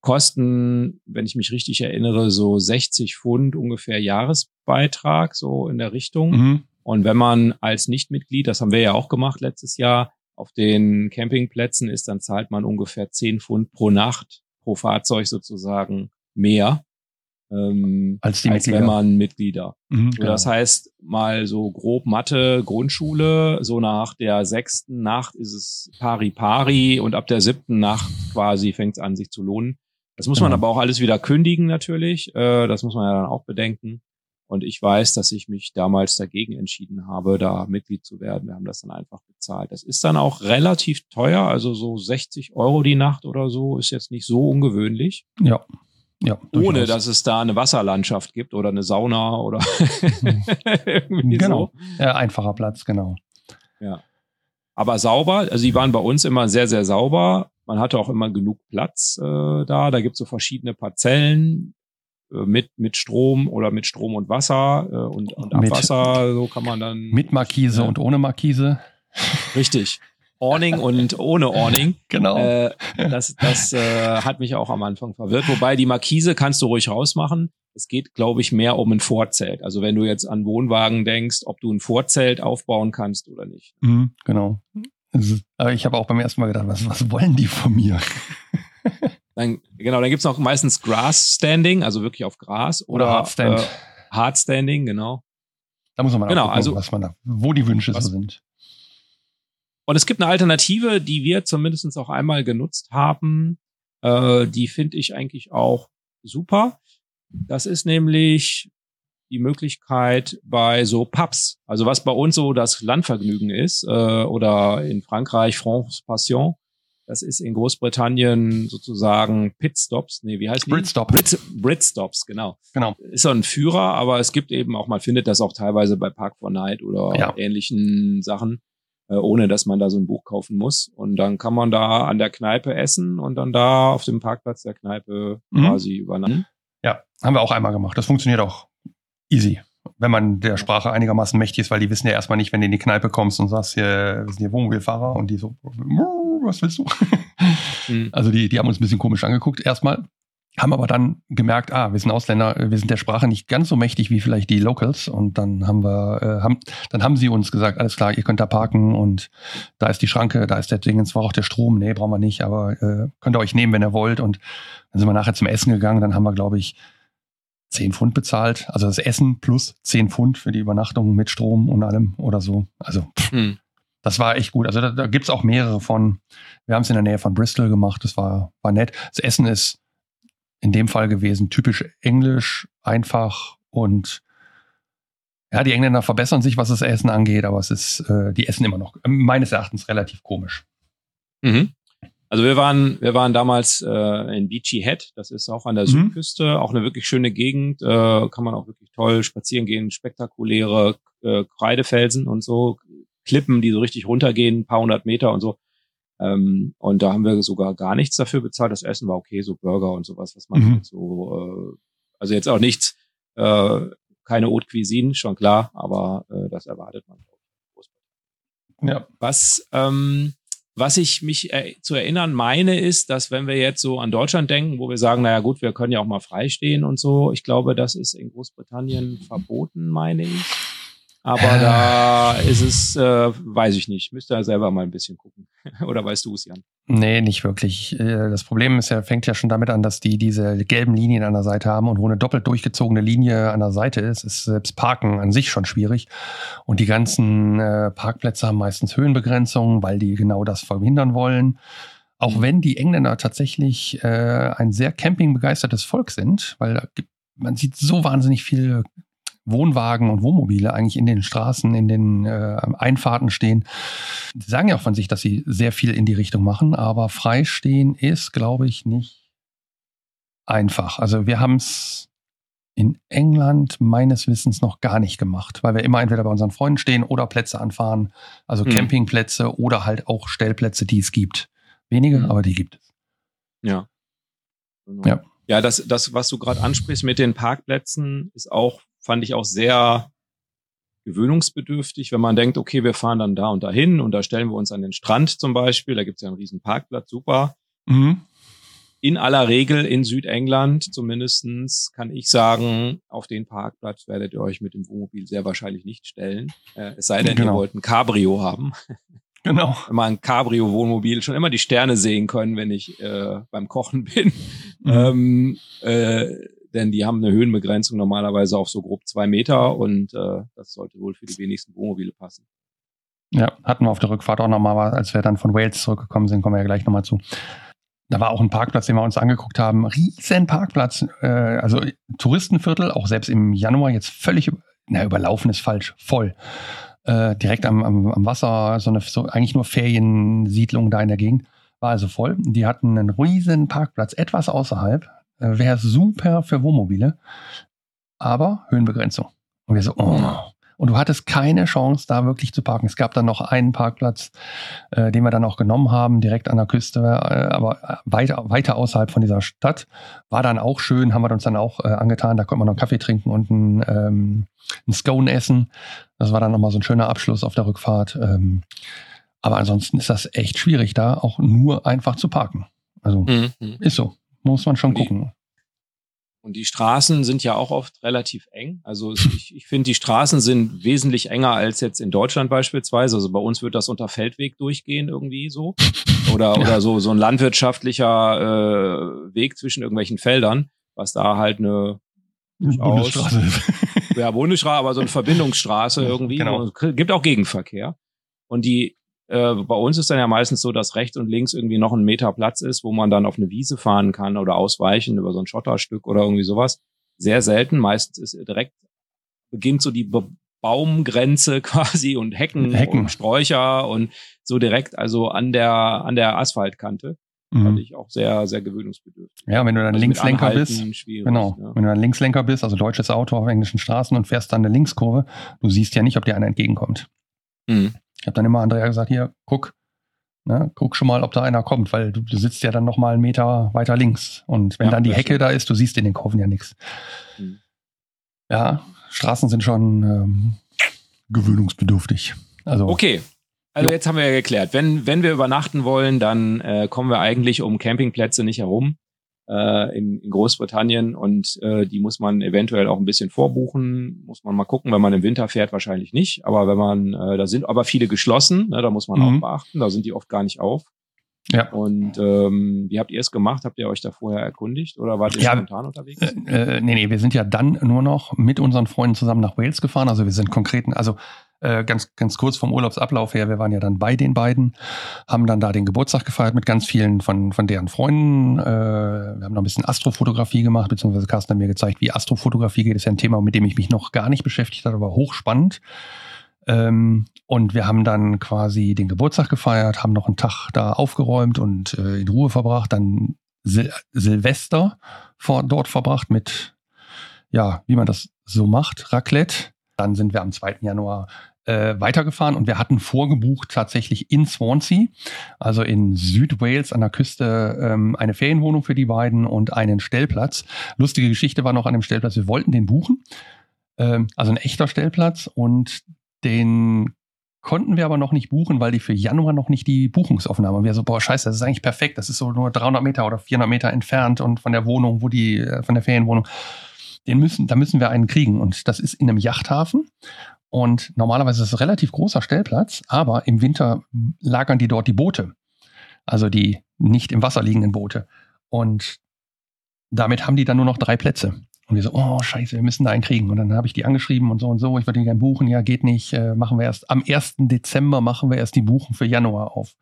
Speaker 1: kosten, wenn ich mich richtig erinnere, so 60 Pfund ungefähr Jahresbeitrag, so in der Richtung. Mhm. Und wenn man als Nichtmitglied, das haben wir ja auch gemacht letztes Jahr, auf den Campingplätzen ist, dann zahlt man ungefähr 10 Pfund pro Nacht, pro Fahrzeug sozusagen mehr ähm, als, die als wenn man Mitglieder. Mhm, genau. Das heißt, mal so grob Mathe, Grundschule, so nach der sechsten Nacht ist es pari pari und ab der siebten Nacht quasi fängt es an, sich zu lohnen. Das muss genau. man aber auch alles wieder kündigen natürlich. Äh, das muss man ja dann auch bedenken. Und ich weiß, dass ich mich damals dagegen entschieden habe, da Mitglied zu werden. Wir haben das dann einfach bezahlt. Das ist dann auch relativ teuer, also so 60 Euro die Nacht oder so ist jetzt nicht so ungewöhnlich.
Speaker 2: Ja. Ja,
Speaker 1: ohne durchaus. dass es da eine Wasserlandschaft gibt oder eine Sauna oder
Speaker 2: genau. So. Ja, einfacher Platz, genau.
Speaker 1: Ja. Aber sauber, also die waren bei uns immer sehr, sehr sauber. Man hatte auch immer genug Platz äh, da. Da gibt es so verschiedene Parzellen äh, mit, mit Strom oder mit Strom und Wasser äh, und, und Abwasser. Mit, so kann man dann.
Speaker 2: Mit Markise und ohne Markise.
Speaker 1: Richtig. Awning und ohne Awning.
Speaker 2: Genau. Äh,
Speaker 1: das das äh, hat mich auch am Anfang verwirrt. Wobei die Markise kannst du ruhig rausmachen. Es geht, glaube ich, mehr um ein Vorzelt. Also wenn du jetzt an Wohnwagen denkst, ob du ein Vorzelt aufbauen kannst oder nicht.
Speaker 2: Mhm, genau. aber ich habe auch beim ersten Mal gedacht, was, was wollen die von mir?
Speaker 1: dann, genau, dann gibt's noch meistens Grass Standing, also wirklich auf Gras. Oder, oder Hardstand. Äh, Hardstanding, genau.
Speaker 2: Da muss man mal genau, gucken, also, was man da, wo die Wünsche was, so sind.
Speaker 1: Und es gibt eine Alternative, die wir zumindest auch einmal genutzt haben. Äh, die finde ich eigentlich auch super. Das ist nämlich die Möglichkeit bei so Pubs, also was bei uns so das Landvergnügen ist, äh, oder in Frankreich France Passion. Das ist in Großbritannien sozusagen Pitstops. Nee, wie heißt
Speaker 2: Britstop.
Speaker 1: Brit, Britstops, genau.
Speaker 2: Genau.
Speaker 1: Ist so ein Führer, aber es gibt eben auch, man findet das auch teilweise bei Park for Night oder ja. ähnlichen Sachen. Äh, ohne dass man da so ein Buch kaufen muss. Und dann kann man da an der Kneipe essen und dann da auf dem Parkplatz der Kneipe mhm. quasi übernachten.
Speaker 2: Ja, haben wir auch einmal gemacht. Das funktioniert auch easy. Wenn man der Sprache einigermaßen mächtig ist, weil die wissen ja erstmal nicht, wenn du in die Kneipe kommst und sagst, hier, wir sind hier Wohnmobilfahrer und die so, was willst du? Mhm. Also die, die haben uns ein bisschen komisch angeguckt erstmal haben aber dann gemerkt, ah, wir sind Ausländer, wir sind der Sprache nicht ganz so mächtig wie vielleicht die Locals. Und dann haben wir, äh, haben, dann haben sie uns gesagt, alles klar, ihr könnt da parken und da ist die Schranke, da ist der Ding, zwar auch der Strom, nee, brauchen wir nicht, aber äh, könnt ihr euch nehmen, wenn ihr wollt. Und dann sind wir nachher zum Essen gegangen, dann haben wir, glaube ich, 10 Pfund bezahlt. Also das Essen plus 10 Pfund für die Übernachtung mit Strom und allem oder so. Also pff, hm. das war echt gut. Also da, da gibt's auch mehrere von. Wir haben es in der Nähe von Bristol gemacht, das war, war nett. Das Essen ist in dem Fall gewesen. Typisch englisch, einfach und ja, die Engländer verbessern sich, was das Essen angeht, aber es ist, äh, die essen immer noch meines Erachtens relativ komisch.
Speaker 1: Mhm. Also wir waren, wir waren damals äh, in Beachy Head, das ist auch an der mhm. Südküste, auch eine wirklich schöne Gegend, äh, kann man auch wirklich toll spazieren gehen, spektakuläre äh, Kreidefelsen und so, Klippen, die so richtig runtergehen, ein paar hundert Meter und so. Ähm, und da haben wir sogar gar nichts dafür bezahlt. Das Essen war okay, so Burger und sowas, was man mhm. halt so, äh, also jetzt auch nichts, äh, keine Haute Cuisine, schon klar, aber äh, das erwartet man. Ja. Was, ähm, was ich mich äh, zu erinnern meine, ist, dass wenn wir jetzt so an Deutschland denken, wo wir sagen, naja gut, wir können ja auch mal freistehen und so, ich glaube, das ist in Großbritannien verboten, meine ich. Aber da ist es, äh, weiß ich nicht. Müsste er selber mal ein bisschen gucken. Oder weißt du es, Jan?
Speaker 2: Nee, nicht wirklich. Äh, das Problem ist ja, fängt ja schon damit an, dass die diese gelben Linien an der Seite haben und wo eine doppelt durchgezogene Linie an der Seite ist, ist selbst Parken an sich schon schwierig. Und die ganzen äh, Parkplätze haben meistens Höhenbegrenzungen, weil die genau das verhindern wollen. Auch wenn die Engländer tatsächlich äh, ein sehr campingbegeistertes Volk sind, weil man sieht so wahnsinnig viele Wohnwagen und Wohnmobile eigentlich in den Straßen, in den äh, Einfahrten stehen. Die sagen ja auch von sich, dass sie sehr viel in die Richtung machen, aber freistehen ist, glaube ich, nicht einfach. Also wir haben es in England meines Wissens noch gar nicht gemacht, weil wir immer entweder bei unseren Freunden stehen oder Plätze anfahren, also mhm. Campingplätze oder halt auch Stellplätze, die es gibt. Wenige, mhm. aber die gibt es.
Speaker 1: Ja. Genau. Ja. Ja, das, das, was du gerade ansprichst mit den Parkplätzen, ist auch, fand ich auch sehr gewöhnungsbedürftig, wenn man denkt, okay, wir fahren dann da und dahin und da stellen wir uns an den Strand zum Beispiel, da gibt es ja einen riesen Parkplatz, super. Mhm in aller Regel in Südengland zumindestens kann ich sagen, auf den Parkplatz werdet ihr euch mit dem Wohnmobil sehr wahrscheinlich nicht stellen. Äh, es sei denn, genau. ihr wollt ein Cabrio haben.
Speaker 2: Genau.
Speaker 1: Wenn man ein Cabrio-Wohnmobil schon immer die Sterne sehen können, wenn ich äh, beim Kochen bin. Mhm. Ähm, äh, denn die haben eine Höhenbegrenzung normalerweise auf so grob zwei Meter und äh, das sollte wohl für die wenigsten Wohnmobile passen.
Speaker 2: Ja, hatten wir auf der Rückfahrt auch nochmal, als wir dann von Wales zurückgekommen sind, kommen wir ja gleich nochmal zu. Da war auch ein Parkplatz, den wir uns angeguckt haben. Riesen Parkplatz. Äh, also Touristenviertel, auch selbst im Januar jetzt völlig, na, überlaufen ist falsch, voll. Äh, direkt am, am, am Wasser, so eine, so eigentlich nur Feriensiedlung da in der Gegend. War also voll. Die hatten einen riesen Parkplatz, etwas außerhalb. Äh, Wäre super für Wohnmobile. Aber Höhenbegrenzung. Und wir so, oh, und du hattest keine Chance, da wirklich zu parken. Es gab dann noch einen Parkplatz, äh, den wir dann auch genommen haben, direkt an der Küste, äh, aber weiter, weiter außerhalb von dieser Stadt. War dann auch schön, haben wir uns dann auch äh, angetan. Da konnte man noch einen Kaffee trinken und ein, ähm, ein Scone essen. Das war dann nochmal so ein schöner Abschluss auf der Rückfahrt. Ähm, aber ansonsten ist das echt schwierig, da auch nur einfach zu parken. Also mhm. ist so. Muss man schon gucken.
Speaker 1: Und die Straßen sind ja auch oft relativ eng. Also ich, ich finde, die Straßen sind wesentlich enger als jetzt in Deutschland beispielsweise. Also bei uns wird das unter Feldweg durchgehen irgendwie so. Oder, oder so, so ein landwirtschaftlicher äh, Weg zwischen irgendwelchen Feldern, was da halt eine
Speaker 2: Bundesstraße ist.
Speaker 1: ja, Bundesstraße, aber so eine Verbindungsstraße irgendwie. Genau. Und es gibt auch Gegenverkehr. Und die äh, bei uns ist dann ja meistens so, dass rechts und links irgendwie noch ein Meter Platz ist, wo man dann auf eine Wiese fahren kann oder ausweichen über so ein Schotterstück oder irgendwie sowas. Sehr selten. Meistens ist direkt beginnt so die Be Baumgrenze quasi und Hecken, Hecken, und Sträucher und so direkt also an der an der Asphaltkante. Mhm. Fand ich auch sehr, sehr gewöhnungsbedürftig.
Speaker 2: Ja, wenn du dann also Linkslenker bist, genau, ja. wenn du dann Linkslenker bist, also deutsches Auto auf englischen Straßen und fährst dann eine Linkskurve, du siehst ja nicht, ob dir einer entgegenkommt. Mhm. Ich habe dann immer Andrea gesagt, hier, guck, ne, guck schon mal, ob da einer kommt, weil du, du sitzt ja dann noch mal einen Meter weiter links. Und wenn ja, dann die Hecke da ist, du siehst in den Kurven ja nichts. Mhm. Ja, Straßen sind schon ähm, gewöhnungsbedürftig. Also,
Speaker 1: okay. Also jo. jetzt haben wir ja geklärt, wenn, wenn wir übernachten wollen, dann äh, kommen wir eigentlich um Campingplätze nicht herum äh, in, in Großbritannien und äh, die muss man eventuell auch ein bisschen vorbuchen, muss man mal gucken, wenn man im Winter fährt, wahrscheinlich nicht, aber wenn man, äh, da sind aber viele geschlossen, ne, da muss man mhm. auch beachten, da sind die oft gar nicht auf. Ja. Und ähm, wie habt ihr es gemacht? Habt ihr euch da vorher erkundigt oder wart ihr ja, spontan unterwegs?
Speaker 2: Äh, äh, nee, nee, wir sind ja dann nur noch mit unseren Freunden zusammen nach Wales gefahren. Also wir sind konkreten, also äh, ganz, ganz kurz vom Urlaubsablauf her, wir waren ja dann bei den beiden, haben dann da den Geburtstag gefeiert mit ganz vielen von, von deren Freunden. Äh, wir haben noch ein bisschen Astrofotografie gemacht, beziehungsweise Carsten hat mir gezeigt, wie Astrofotografie geht. Das ist ja ein Thema, mit dem ich mich noch gar nicht beschäftigt habe, aber hochspannend. Ähm, und wir haben dann quasi den Geburtstag gefeiert, haben noch einen Tag da aufgeräumt und äh, in Ruhe verbracht, dann Sil Silvester vor, dort verbracht mit, ja, wie man das so macht, Raclette. Dann sind wir am 2. Januar äh, weitergefahren und wir hatten vorgebucht tatsächlich in Swansea, also in Südwales an der Küste, ähm, eine Ferienwohnung für die beiden und einen Stellplatz. Lustige Geschichte war noch an dem Stellplatz, wir wollten den buchen, ähm, also ein echter Stellplatz und den konnten wir aber noch nicht buchen, weil die für Januar noch nicht die Buchungsaufnahme. Und wir so, boah, scheiße, das ist eigentlich perfekt. Das ist so nur 300 Meter oder 400 Meter entfernt und von der Wohnung, wo die, äh, von der Ferienwohnung. Den müssen, da müssen wir einen kriegen. Und das ist in einem Yachthafen. Und normalerweise ist es ein relativ großer Stellplatz, aber im Winter lagern die dort die Boote. Also die nicht im Wasser liegenden Boote. Und damit haben die dann nur noch drei Plätze. Und wir so, oh scheiße, wir müssen da einen kriegen. Und dann habe ich die angeschrieben und so und so, ich würde den gerne buchen. Ja, geht nicht, äh, machen wir erst. Am 1. Dezember machen wir erst die Buchen für Januar auf.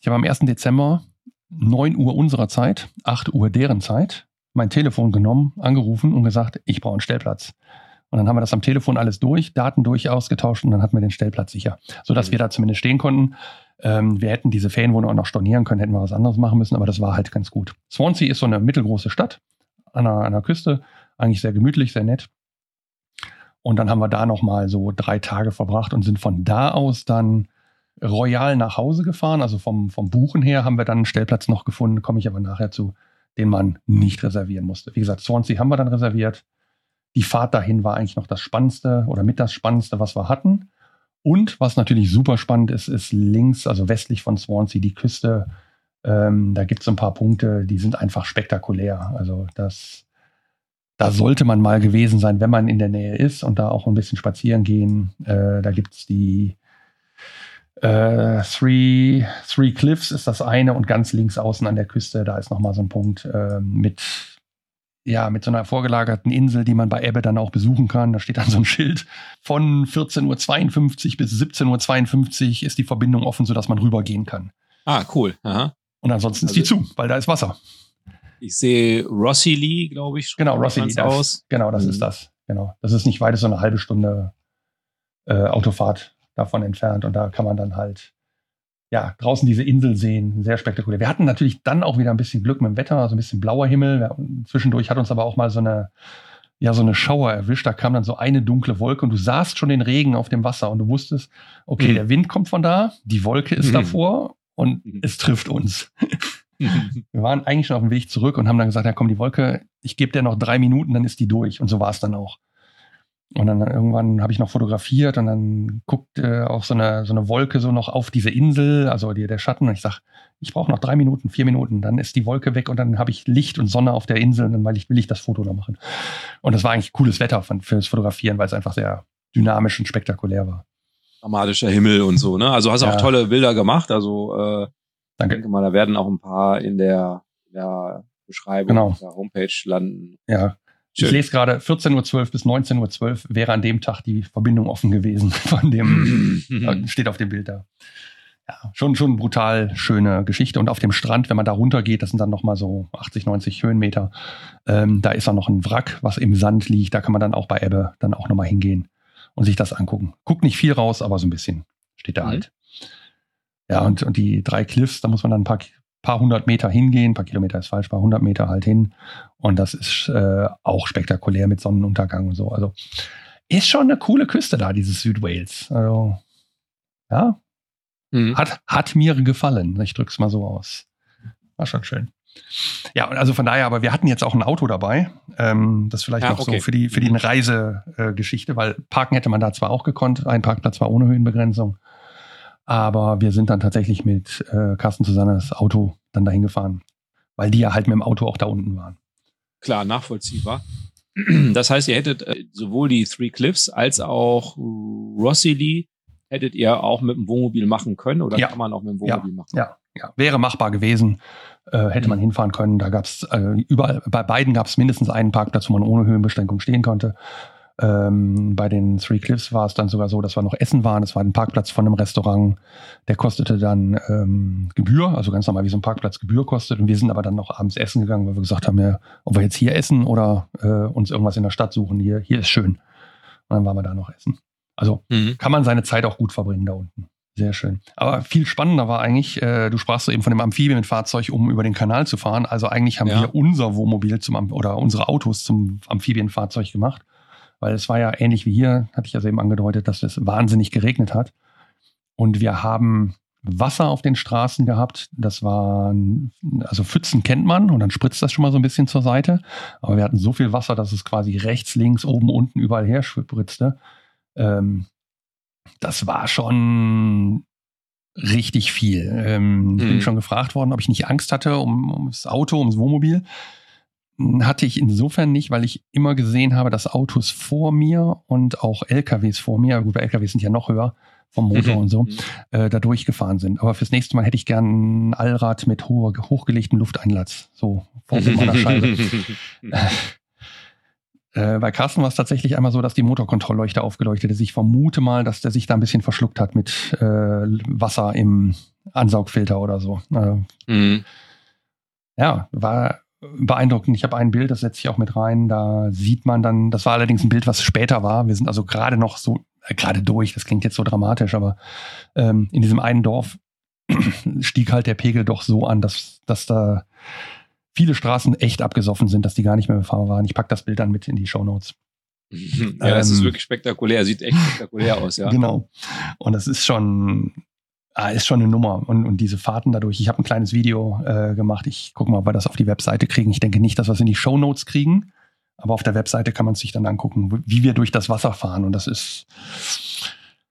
Speaker 2: Ich habe am 1. Dezember 9 Uhr unserer Zeit, 8 Uhr deren Zeit, mein Telefon genommen, angerufen und gesagt, ich brauche einen Stellplatz. Und dann haben wir das am Telefon alles durch, Daten durch ausgetauscht und dann hatten wir den Stellplatz sicher, sodass mhm. wir da zumindest stehen konnten. Ähm, wir hätten diese Ferienwohnung auch noch stornieren können, hätten wir was anderes machen müssen, aber das war halt ganz gut. Swansea ist so eine mittelgroße Stadt an der, an der Küste, eigentlich sehr gemütlich, sehr nett. Und dann haben wir da nochmal so drei Tage verbracht und sind von da aus dann royal nach Hause gefahren. Also vom, vom Buchen her haben wir dann einen Stellplatz noch gefunden, komme ich aber nachher zu, den man nicht reservieren musste. Wie gesagt, Swansea haben wir dann reserviert. Die Fahrt dahin war eigentlich noch das Spannendste oder mit das Spannendste, was wir hatten. Und was natürlich super spannend ist, ist links, also westlich von Swansea, die Küste. Ähm, da gibt es ein paar Punkte, die sind einfach spektakulär. Also das, da sollte man mal gewesen sein, wenn man in der Nähe ist und da auch ein bisschen spazieren gehen. Äh, da gibt es die äh, Three, Three Cliffs ist das eine und ganz links außen an der Küste, da ist nochmal so ein Punkt äh, mit ja, mit so einer vorgelagerten Insel, die man bei Ebbe dann auch besuchen kann. Da steht dann so ein Schild. Von 14.52 Uhr bis 17.52 Uhr ist die Verbindung offen, sodass man rübergehen kann.
Speaker 1: Ah, cool. Aha.
Speaker 2: Und ansonsten also, ist die also zu, weil da ist Wasser.
Speaker 1: Ich sehe Rossi Lee, glaube ich.
Speaker 2: Genau, Rossi Lee.
Speaker 1: aus.
Speaker 2: Genau, das mhm. ist das. Genau. Das ist nicht weit, ist so eine halbe Stunde äh, Autofahrt davon entfernt. Und da kann man dann halt ja, draußen diese Insel sehen, sehr spektakulär. Wir hatten natürlich dann auch wieder ein bisschen Glück mit dem Wetter, also ein bisschen blauer Himmel. Zwischendurch hat uns aber auch mal so eine, ja, so eine Schauer erwischt. Da kam dann so eine dunkle Wolke und du sahst schon den Regen auf dem Wasser und du wusstest, okay, mhm. der Wind kommt von da, die Wolke ist mhm. davor und mhm. es trifft uns. Wir waren eigentlich schon auf dem Weg zurück und haben dann gesagt, ja komm, die Wolke, ich gebe dir noch drei Minuten, dann ist die durch. Und so war es dann auch. Und dann irgendwann habe ich noch fotografiert und dann guckt äh, auch so eine, so eine Wolke so noch auf diese Insel, also die, der Schatten. Und ich sage, ich brauche noch drei Minuten, vier Minuten, dann ist die Wolke weg und dann habe ich Licht und Sonne auf der Insel und dann weil ich, will ich das Foto noch machen. Und das war eigentlich cooles Wetter fürs Fotografieren, weil es einfach sehr dynamisch und spektakulär war.
Speaker 1: Dramatischer Himmel und so, ne? Also hast du ja. auch tolle Bilder gemacht. Also äh, Danke. ich denke mal, da werden auch ein paar in der, in der Beschreibung
Speaker 2: genau.
Speaker 1: der Homepage landen.
Speaker 2: Ja, Schön. Ich lese gerade 14.12 Uhr bis 19.12 Uhr wäre an dem Tag die Verbindung offen gewesen. Von dem steht auf dem Bild da. Ja, schon, schon brutal schöne Geschichte. Und auf dem Strand, wenn man da runtergeht, das sind dann nochmal so 80, 90 Höhenmeter, ähm, da ist dann noch ein Wrack, was im Sand liegt. Da kann man dann auch bei Ebbe dann auch nochmal hingehen und sich das angucken. Guckt nicht viel raus, aber so ein bisschen steht da mhm. halt. Ja, und, und die drei Cliffs, da muss man dann ein paar paar hundert Meter hingehen, paar Kilometer ist falsch, paar hundert Meter halt hin. Und das ist äh, auch spektakulär mit Sonnenuntergang und so. Also ist schon eine coole Küste da, dieses Südwales. Also, ja. Mhm. Hat, hat mir gefallen. Ich drück's mal so aus. War schon schön. Ja, also von daher, aber wir hatten jetzt auch ein Auto dabei. Ähm, das vielleicht ja, noch okay. so für die, für die mhm. Reisegeschichte, äh, weil parken hätte man da zwar auch gekonnt, ein Parkplatz war ohne Höhenbegrenzung. Aber wir sind dann tatsächlich mit äh, Carsten Susannes Auto dann dahin gefahren, weil die ja halt mit dem Auto auch da unten waren.
Speaker 1: Klar, nachvollziehbar. Das heißt, ihr hättet äh, sowohl die Three Cliffs als auch Rossili hättet ihr auch mit dem Wohnmobil machen können oder ja. kann man auch mit dem Wohnmobil
Speaker 2: ja.
Speaker 1: machen?
Speaker 2: Ja, ja, wäre machbar gewesen. Äh, hätte mhm. man hinfahren können. Da gab es äh, überall, bei beiden gab es mindestens einen Parkplatz, wo man ohne Höhenbeschränkung stehen konnte. Ähm, bei den Three Cliffs war es dann sogar so, dass wir noch essen waren. Es war ein Parkplatz von einem Restaurant, der kostete dann ähm, Gebühr, also ganz normal wie so ein Parkplatz Gebühr kostet. Und wir sind aber dann noch abends essen gegangen, weil wir gesagt haben, ja, ob wir jetzt hier essen oder äh, uns irgendwas in der Stadt suchen. Hier, hier ist schön. Und dann waren wir da noch essen. Also mhm. kann man seine Zeit auch gut verbringen da unten. Sehr schön. Aber viel spannender war eigentlich, äh, du sprachst so eben von dem Amphibienfahrzeug, um über den Kanal zu fahren. Also eigentlich haben ja. wir unser Wohnmobil zum oder unsere Autos zum Amphibienfahrzeug gemacht weil es war ja ähnlich wie hier, hatte ich ja eben angedeutet, dass es wahnsinnig geregnet hat. Und wir haben Wasser auf den Straßen gehabt. Das waren, also Pfützen kennt man und dann spritzt das schon mal so ein bisschen zur Seite. Aber wir hatten so viel Wasser, dass es quasi rechts, links, oben, unten überall her spritzte. Ähm, das war schon richtig viel. Ähm, mhm. Ich bin mhm. schon gefragt worden, ob ich nicht Angst hatte um, ums Auto, ums Wohnmobil hatte ich insofern nicht, weil ich immer gesehen habe, dass Autos vor mir und auch LKWs vor mir, gut, LKWs sind ja noch höher vom Motor mhm. und so, mhm. äh, da durchgefahren sind. Aber fürs nächste Mal hätte ich gern ein Allrad mit hoch, hochgelegtem Lufteinlatz, so vor meiner Scheibe. äh, bei Carsten war es tatsächlich einmal so, dass die Motorkontrollleuchte aufgeleuchtet ist. Ich vermute mal, dass der sich da ein bisschen verschluckt hat mit äh, Wasser im Ansaugfilter oder so. Äh, mhm. Ja, war beeindruckend. Ich habe ein Bild, das setze ich auch mit rein. Da sieht man dann, das war allerdings ein Bild, was später war. Wir sind also gerade noch so, äh, gerade durch, das klingt jetzt so dramatisch, aber ähm, in diesem einen Dorf stieg halt der Pegel doch so an, dass, dass da viele Straßen echt abgesoffen sind, dass die gar nicht mehr befahrbar waren. Ich packe das Bild dann mit in die Show Notes.
Speaker 1: Ja, es ähm, ist wirklich spektakulär, sieht echt spektakulär aus, ja.
Speaker 2: Genau. Und das ist schon, ah, ist schon eine Nummer. Und, und diese Fahrten dadurch, ich habe ein kleines Video äh, gemacht. Ich gucke mal, ob wir das auf die Webseite kriegen. Ich denke nicht, dass wir es in die Show Notes kriegen, aber auf der Webseite kann man sich dann angucken, wie wir durch das Wasser fahren. Und das ist.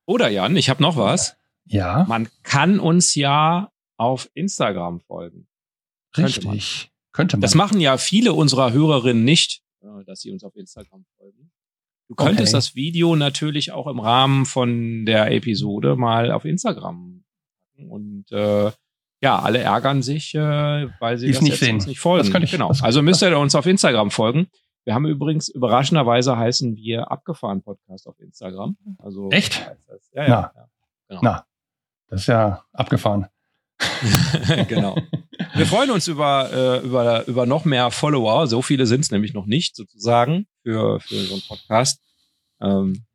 Speaker 1: Oder Jan, ich habe noch was.
Speaker 2: Ja.
Speaker 1: Man kann uns ja auf Instagram folgen.
Speaker 2: Richtig. Könnte man. Könnte man.
Speaker 1: Das machen ja viele unserer Hörerinnen nicht, äh, dass sie uns auf Instagram folgen. Du könntest okay. das Video natürlich auch im Rahmen von der Episode mal auf Instagram und äh, ja, alle ärgern sich, äh, weil sie
Speaker 2: das nicht, sehen.
Speaker 1: nicht folgen.
Speaker 2: Das ich,
Speaker 1: genau. Also müsst ihr uns auf Instagram folgen. Wir haben übrigens überraschenderweise heißen wir abgefahren Podcast auf Instagram. Also
Speaker 2: echt?
Speaker 1: Ja, ja, Na.
Speaker 2: ja genau. Na, das ist ja abgefahren.
Speaker 1: genau. Wir freuen uns über, äh, über, über noch mehr Follower. So viele sind es nämlich noch nicht, sozusagen, für, für so einen Podcast. Ähm,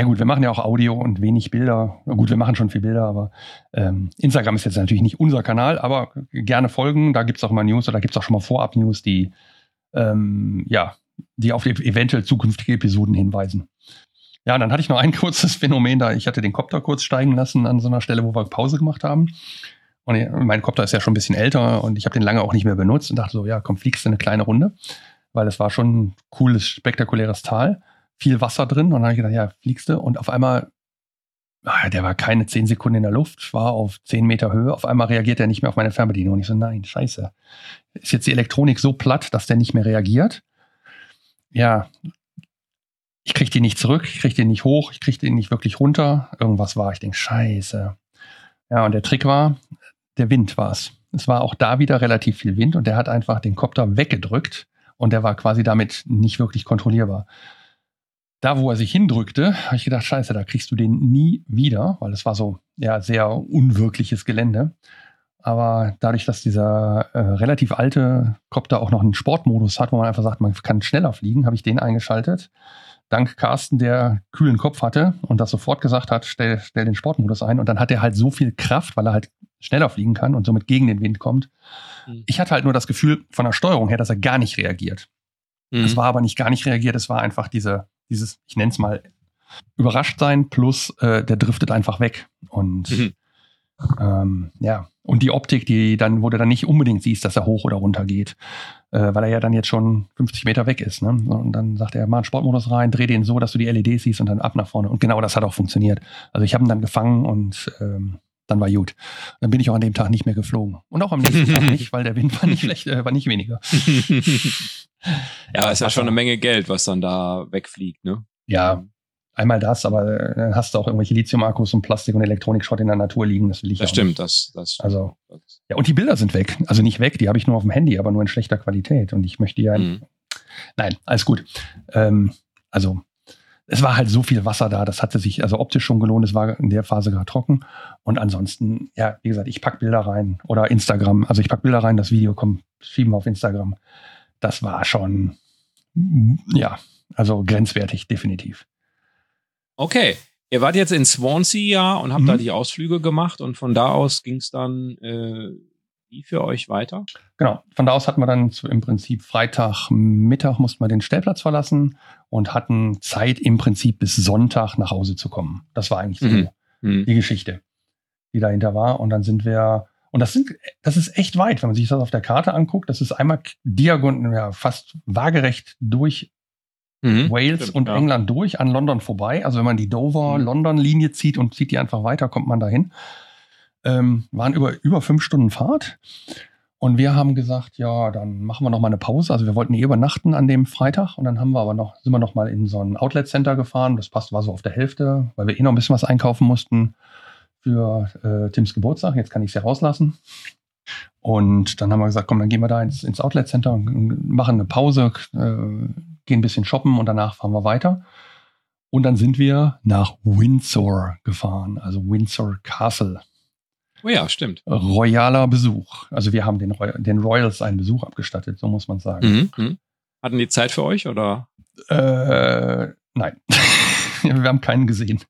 Speaker 2: ja gut, wir machen ja auch Audio und wenig Bilder. Gut, wir machen schon viel Bilder, aber ähm, Instagram ist jetzt natürlich nicht unser Kanal, aber gerne folgen. Da gibt es auch mal News oder da gibt es auch schon mal Vorab-News, die ähm, ja, die auf eventuell zukünftige Episoden hinweisen. Ja, dann hatte ich noch ein kurzes Phänomen da. Ich hatte den Kopter kurz steigen lassen an so einer Stelle, wo wir Pause gemacht haben. Und mein Kopter ist ja schon ein bisschen älter und ich habe den lange auch nicht mehr benutzt und dachte so, ja, komm, fliegst du eine kleine Runde, weil es war schon ein cooles, spektakuläres Tal, viel Wasser drin und dann habe ich gedacht, ja, fliegst du und auf einmal, ah, der war keine zehn Sekunden in der Luft, war auf zehn Meter Höhe, auf einmal reagiert er nicht mehr auf meine Fernbedienung und ich so, nein, scheiße. Ist jetzt die Elektronik so platt, dass der nicht mehr reagiert? Ja, ich krieg den nicht zurück, ich krieg den nicht hoch, ich krieg den nicht wirklich runter. Irgendwas war, ich denke, scheiße. Ja, und der Trick war, der Wind war es. Es war auch da wieder relativ viel Wind und der hat einfach den Kopter weggedrückt und der war quasi damit nicht wirklich kontrollierbar. Da, wo er sich hindrückte, habe ich gedacht, scheiße, da kriegst du den nie wieder, weil es war so ja sehr unwirkliches Gelände. Aber dadurch, dass dieser äh, relativ alte Kopter auch noch einen Sportmodus hat, wo man einfach sagt, man kann schneller fliegen, habe ich den eingeschaltet dank Carsten, der kühlen Kopf hatte und das sofort gesagt hat, stell, stell den Sportmodus ein. Und dann hat er halt so viel Kraft, weil er halt schneller fliegen kann und somit gegen den Wind kommt. Mhm. Ich hatte halt nur das Gefühl von der Steuerung her, dass er gar nicht reagiert. Mhm. Es war aber nicht gar nicht reagiert, es war einfach diese, dieses, ich nenne es mal, überrascht sein plus äh, der driftet einfach weg. Und mhm. ähm, ja, und die Optik, die dann, wo du dann nicht unbedingt siehst, dass er hoch oder runter geht äh, weil er ja dann jetzt schon 50 Meter weg ist. Ne? Und dann sagt er, mach einen Sportmodus rein, dreh den so, dass du die LEDs siehst und dann ab nach vorne. Und genau das hat auch funktioniert. Also ich habe ihn dann gefangen und ähm, dann war gut. Dann bin ich auch an dem Tag nicht mehr geflogen. Und auch am nächsten Tag nicht, weil der Wind war nicht schlecht, äh, war nicht weniger.
Speaker 1: ja, ist ja schon eine Menge Geld, was dann da wegfliegt, ne?
Speaker 2: Ja, einmal das, aber äh, dann hast du auch irgendwelche Lithium-Akkus und Plastik- und Elektronikschrott in der Natur liegen. Das will ich
Speaker 1: Das stimmt, das, das
Speaker 2: stimmt. Also, ja, und die Bilder sind weg. Also nicht weg, die habe ich nur auf dem Handy, aber nur in schlechter Qualität. Und ich möchte ja. Mhm. Nein, alles gut. Ähm, also, es war halt so viel Wasser da, das hatte sich also optisch schon gelohnt, es war in der Phase gerade trocken. Und ansonsten, ja, wie gesagt, ich pack Bilder rein oder Instagram. Also ich pack Bilder rein, das Video kommt, schieben wir auf Instagram. Das war schon, ja, also grenzwertig, definitiv.
Speaker 1: Okay. Ihr wart jetzt in Swansea ja und habt mhm. da die Ausflüge gemacht und von da aus ging es dann äh, wie für euch weiter?
Speaker 2: Genau, von da aus hatten wir dann im Prinzip Freitagmittag mussten wir den Stellplatz verlassen und hatten Zeit im Prinzip bis Sonntag nach Hause zu kommen. Das war eigentlich so mhm. mhm. die Geschichte, die dahinter war. Und dann sind wir, und das sind, das ist echt weit, wenn man sich das auf der Karte anguckt. Das ist einmal diagonal, ja, fast waagerecht durch Mhm, Wales stimmt, und ja. England durch, an London vorbei. Also wenn man die Dover-London-Linie zieht und zieht die einfach weiter, kommt man dahin. Ähm, waren über, über fünf Stunden Fahrt. Und wir haben gesagt, ja, dann machen wir noch mal eine Pause. Also wir wollten eh übernachten an dem Freitag und dann haben wir aber noch, sind wir noch mal in so ein Outlet Center gefahren. Das passt, war so auf der Hälfte, weil wir eh noch ein bisschen was einkaufen mussten für äh, Tims Geburtstag. Jetzt kann ich es ja rauslassen. Und dann haben wir gesagt, komm, dann gehen wir da ins, ins Outlet Center und machen eine Pause, äh, gehen ein bisschen shoppen und danach fahren wir weiter. Und dann sind wir nach Windsor gefahren, also Windsor Castle.
Speaker 1: Oh ja, stimmt.
Speaker 2: Royaler Besuch. Also wir haben den, Roy den Royals einen Besuch abgestattet, so muss man sagen. Mhm.
Speaker 1: mhm. Hatten die Zeit für euch oder?
Speaker 2: Äh, nein. wir haben keinen gesehen.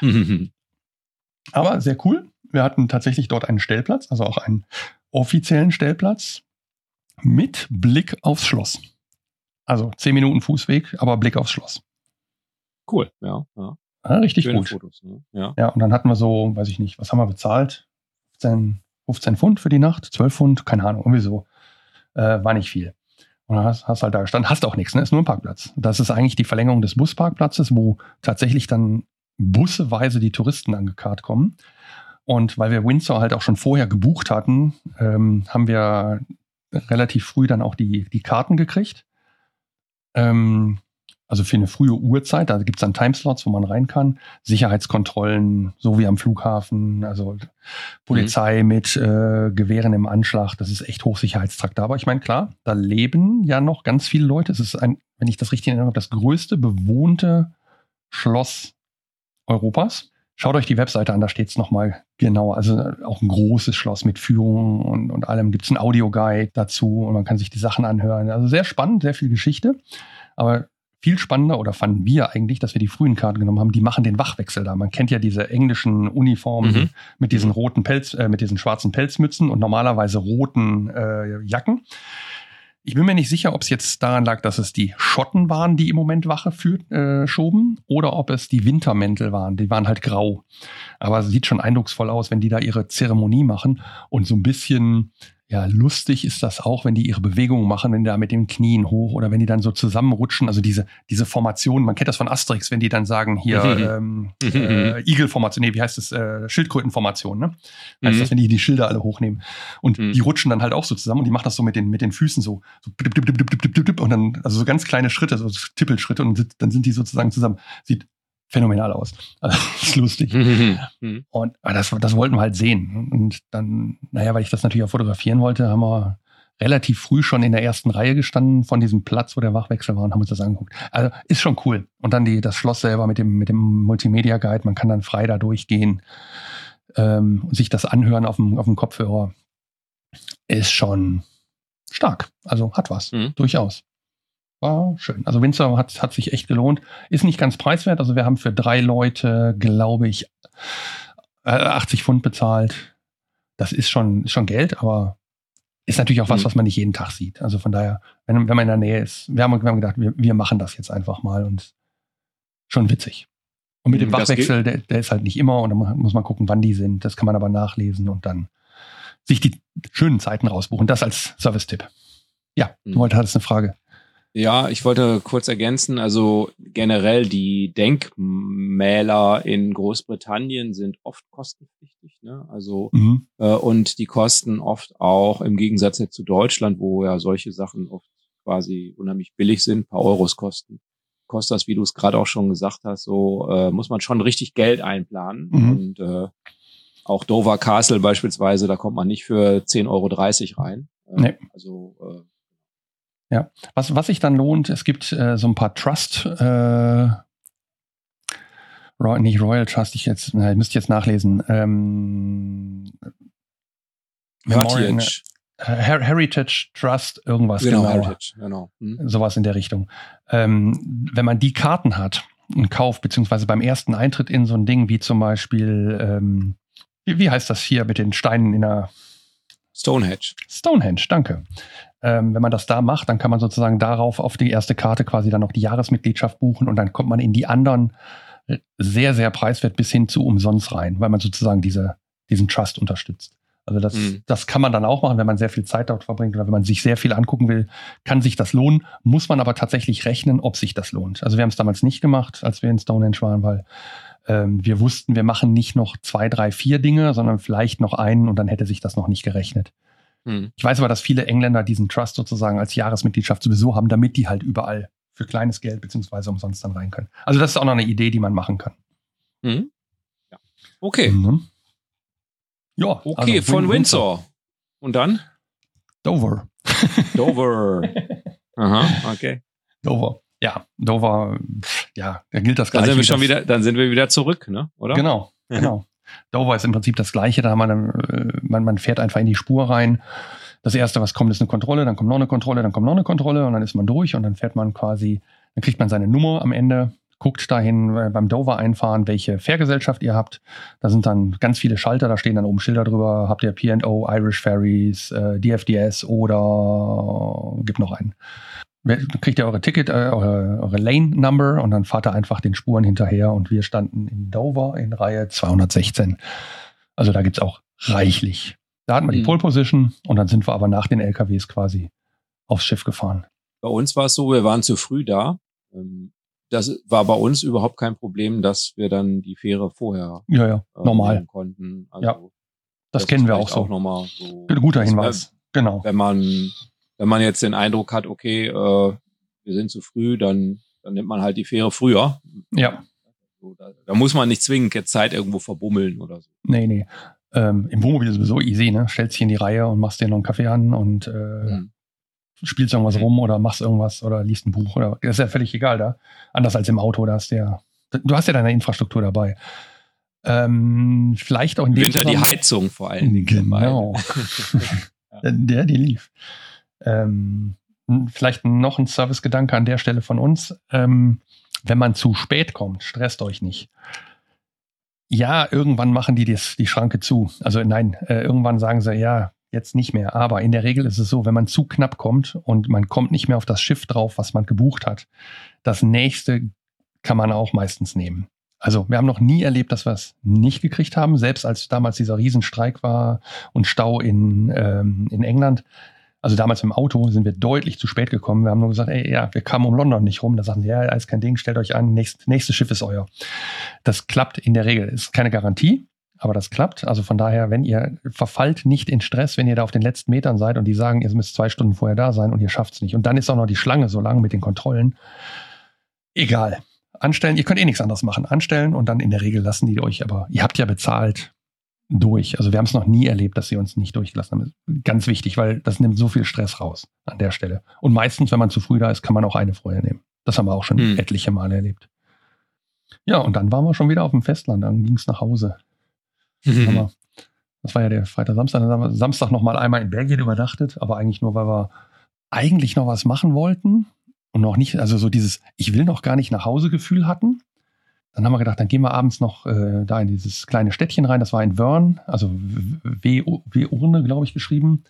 Speaker 2: Mhm. Aber sehr cool. Wir hatten tatsächlich dort einen Stellplatz, also auch einen offiziellen Stellplatz mit Blick aufs Schloss. Also zehn Minuten Fußweg, aber Blick aufs Schloss.
Speaker 1: Cool, ja. ja.
Speaker 2: ja richtig Schöne gut. Fotos, ne? ja. ja, und dann hatten wir so, weiß ich nicht, was haben wir bezahlt? 15, 15 Pfund für die Nacht, 12 Pfund, keine Ahnung, irgendwie so. Äh, war nicht viel. Und dann hast, hast halt da gestanden, hast auch nichts, ne? Ist nur ein Parkplatz. Das ist eigentlich die Verlängerung des Busparkplatzes, wo tatsächlich dann busseweise die Touristen angekarrt kommen. Und weil wir Windsor halt auch schon vorher gebucht hatten, ähm, haben wir relativ früh dann auch die, die Karten gekriegt. Ähm, also für eine frühe Uhrzeit, da gibt es dann Timeslots, wo man rein kann. Sicherheitskontrollen, so wie am Flughafen, also Polizei mhm. mit äh, Gewehren im Anschlag, das ist echt Hochsicherheitstrakt. Aber ich meine, klar, da leben ja noch ganz viele Leute. Es ist ein, wenn ich das richtig erinnere, das größte bewohnte Schloss Europas. Schaut euch die Webseite an, da steht es nochmal genau. Also auch ein großes Schloss mit Führung und, und allem. Gibt es einen Audioguide dazu und man kann sich die Sachen anhören. Also sehr spannend, sehr viel Geschichte. Aber viel spannender oder fanden wir eigentlich, dass wir die frühen Karten genommen haben, die machen den Wachwechsel da. Man kennt ja diese englischen Uniformen mhm. mit diesen roten Pelz, äh, mit diesen schwarzen Pelzmützen und normalerweise roten äh, Jacken. Ich bin mir nicht sicher, ob es jetzt daran lag, dass es die Schotten waren, die im Moment Wache führt, äh, schoben, oder ob es die Wintermäntel waren. Die waren halt grau. Aber es sieht schon eindrucksvoll aus, wenn die da ihre Zeremonie machen und so ein bisschen ja, lustig ist das auch, wenn die ihre Bewegungen machen, wenn die da mit den Knien hoch oder wenn die dann so zusammenrutschen. Also diese, diese Formation, man kennt das von Asterix, wenn die dann sagen, hier ähm, äh, Igelformation, nee, wie heißt das? Äh, Schildkrötenformation, ne? Heißt mhm. das, wenn die die Schilder alle hochnehmen. Und mhm. die rutschen dann halt auch so zusammen und die machen das so mit den, mit den Füßen so, so und dann, also so ganz kleine Schritte, so Tippelschritte und dann sind die sozusagen zusammen. Sieht phänomenal aus. Also, das ist lustig. Mhm. und das, das wollten wir halt sehen. Und dann, naja, weil ich das natürlich auch fotografieren wollte, haben wir relativ früh schon in der ersten Reihe gestanden von diesem Platz, wo der Wachwechsel war und haben uns das angeguckt. Also ist schon cool. Und dann die, das Schloss selber mit dem, mit dem Multimedia Guide, man kann dann frei da durchgehen ähm, und sich das anhören auf dem, auf dem Kopfhörer. Ist schon stark. Also hat was, mhm. durchaus. War schön. Also Windsor hat, hat sich echt gelohnt. Ist nicht ganz preiswert. Also wir haben für drei Leute, glaube ich, 80 äh, Pfund bezahlt. Das ist schon, ist schon Geld, aber ist natürlich auch was, mhm. was man nicht jeden Tag sieht. Also von daher, wenn, wenn man in der Nähe ist, wir haben, wir haben gedacht, wir, wir machen das jetzt einfach mal und schon witzig. Und mit dem mhm, Wachwechsel, der, der, ist halt nicht immer und dann muss man gucken, wann die sind. Das kann man aber nachlesen und dann sich die schönen Zeiten rausbuchen. Das als Service-Tipp. Ja, mhm. du hattest eine Frage.
Speaker 1: Ja, ich wollte kurz ergänzen, also generell die Denkmäler in Großbritannien sind oft kostenpflichtig, ne? Also mhm. äh, und die kosten oft auch im Gegensatz zu Deutschland, wo ja solche Sachen oft quasi unheimlich billig sind, paar Euros kosten. Kostet das, wie du es gerade auch schon gesagt hast, so äh, muss man schon richtig Geld einplanen. Mhm. Und äh, auch Dover Castle beispielsweise, da kommt man nicht für 10,30 Euro rein. Äh, nee. Also äh,
Speaker 2: ja, was, was sich dann lohnt, es gibt äh, so ein paar Trust, äh, Royal, nicht Royal Trust, ich jetzt, na, müsste ich jetzt nachlesen. Ähm, Heritage. Heritage Trust, irgendwas genau. genau. Heritage, genau. Hm. Sowas in der Richtung. Ähm, wenn man die Karten hat und kauft, beziehungsweise beim ersten Eintritt in so ein Ding wie zum Beispiel, ähm, wie, wie heißt das hier mit den Steinen in der
Speaker 1: Stonehenge.
Speaker 2: Stonehenge, danke. Ähm, wenn man das da macht, dann kann man sozusagen darauf auf die erste Karte quasi dann noch die Jahresmitgliedschaft buchen und dann kommt man in die anderen äh, sehr, sehr preiswert bis hin zu umsonst rein, weil man sozusagen diese, diesen Trust unterstützt. Also das, mhm. das kann man dann auch machen, wenn man sehr viel Zeit dort verbringt oder wenn man sich sehr viel angucken will, kann sich das lohnen, muss man aber tatsächlich rechnen, ob sich das lohnt. Also wir haben es damals nicht gemacht, als wir in Stonehenge waren, weil ähm, wir wussten, wir machen nicht noch zwei, drei, vier Dinge, sondern vielleicht noch einen und dann hätte sich das noch nicht gerechnet. Hm. Ich weiß aber, dass viele Engländer diesen Trust sozusagen als Jahresmitgliedschaft sowieso haben, damit die halt überall für kleines Geld beziehungsweise umsonst dann rein können. Also das ist auch noch eine Idee, die man machen kann.
Speaker 1: Mhm. Ja. Okay. Mhm. Ja. Okay, also von Windsor. Windsor. Und dann?
Speaker 2: Dover.
Speaker 1: Dover. Aha, okay.
Speaker 2: Dover. Ja, Dover, ja, da gilt das
Speaker 1: Gleiche. Dann sind wir schon wieder, dann sind wir wieder zurück, ne? Oder?
Speaker 2: Genau, genau. Dover ist im Prinzip das Gleiche. Da man, dann, man, man fährt einfach in die Spur rein. Das erste, was kommt, ist eine Kontrolle, dann kommt noch eine Kontrolle, dann kommt noch eine Kontrolle und dann ist man durch und dann fährt man quasi, dann kriegt man seine Nummer am Ende guckt dahin äh, beim Dover einfahren, welche Fährgesellschaft ihr habt. Da sind dann ganz viele Schalter, da stehen dann oben Schilder drüber. Habt ihr P&O, Irish Ferries, äh, DFDS oder gibt noch einen. Kriegt ihr eure Ticket, äh, eure, eure Lane Number und dann fahrt ihr einfach den Spuren hinterher und wir standen in Dover in Reihe 216. Also da gibt's auch reichlich. Da hatten wir die mhm. Pole Position und dann sind wir aber nach den LKWs quasi aufs Schiff gefahren.
Speaker 1: Bei uns war es so, wir waren zu früh da. Ähm, das war bei uns überhaupt kein Problem, dass wir dann die Fähre vorher
Speaker 2: ja, ja, äh, normal
Speaker 1: konnten.
Speaker 2: Also, ja, das, das kennen wir auch so. Auch
Speaker 1: nochmal so.
Speaker 2: Guter Hinweis,
Speaker 1: wenn,
Speaker 2: genau.
Speaker 1: Wenn man, wenn man jetzt den Eindruck hat, okay, äh, wir sind zu früh, dann, dann nimmt man halt die Fähre früher.
Speaker 2: Ja.
Speaker 1: Also, da, da, muss man nicht zwingend jetzt Zeit irgendwo verbummeln oder so.
Speaker 2: Nee, nee. Ähm, Im Wohnmobil ist sowieso easy, ne? Stellst dich in die Reihe und machst dir noch einen Kaffee an und äh, mhm spielst irgendwas mhm. rum oder machst irgendwas oder liest ein Buch oder das ist ja völlig egal da. Anders als im Auto, da hast du ja, du hast ja deine Infrastruktur dabei. Ähm, vielleicht auch in
Speaker 1: dem Winter die Heizung vor allen Dingen.
Speaker 2: Genau. der, die lief. Ähm, vielleicht noch ein Servicegedanke an der Stelle von uns. Ähm, wenn man zu spät kommt, stresst euch nicht. Ja, irgendwann machen die das, die Schranke zu. Also nein, äh, irgendwann sagen sie, ja, jetzt nicht mehr. Aber in der Regel ist es so, wenn man zu knapp kommt und man kommt nicht mehr auf das Schiff drauf, was man gebucht hat, das nächste kann man auch meistens nehmen. Also wir haben noch nie erlebt, dass wir es nicht gekriegt haben, selbst als damals dieser Riesenstreik war und Stau in, ähm, in England. Also damals im Auto sind wir deutlich zu spät gekommen. Wir haben nur gesagt, ey, ja, wir kamen um London nicht rum. Da sagen sie, ja, alles kein Ding, stellt euch an, nächst, nächstes Schiff ist euer. Das klappt in der Regel. Ist keine Garantie, aber das klappt. Also von daher, wenn ihr verfallt nicht in Stress, wenn ihr da auf den letzten Metern seid und die sagen, ihr müsst zwei Stunden vorher da sein und ihr schafft es nicht. Und dann ist auch noch die Schlange so lang mit den Kontrollen. Egal. Anstellen, ihr könnt eh nichts anderes machen. Anstellen und dann in der Regel lassen die euch, aber ihr habt ja bezahlt durch. Also wir haben es noch nie erlebt, dass sie uns nicht durchgelassen haben. Ganz wichtig, weil das nimmt so viel Stress raus an der Stelle. Und meistens, wenn man zu früh da ist, kann man auch eine vorher nehmen. Das haben wir auch schon hm. etliche Male erlebt. Ja, und dann waren wir schon wieder auf dem Festland. Dann ging es nach Hause. Mhm. Das war ja der Freitag, Samstag. Dann haben wir Samstag noch mal einmal in Belgien übernachtet, aber eigentlich nur, weil wir eigentlich noch was machen wollten und noch nicht, also so dieses Ich will noch gar nicht nach Hause Gefühl hatten. Dann haben wir gedacht, dann gehen wir abends noch äh, da in dieses kleine Städtchen rein. Das war in Wörn, also W-Urne, glaube ich, geschrieben.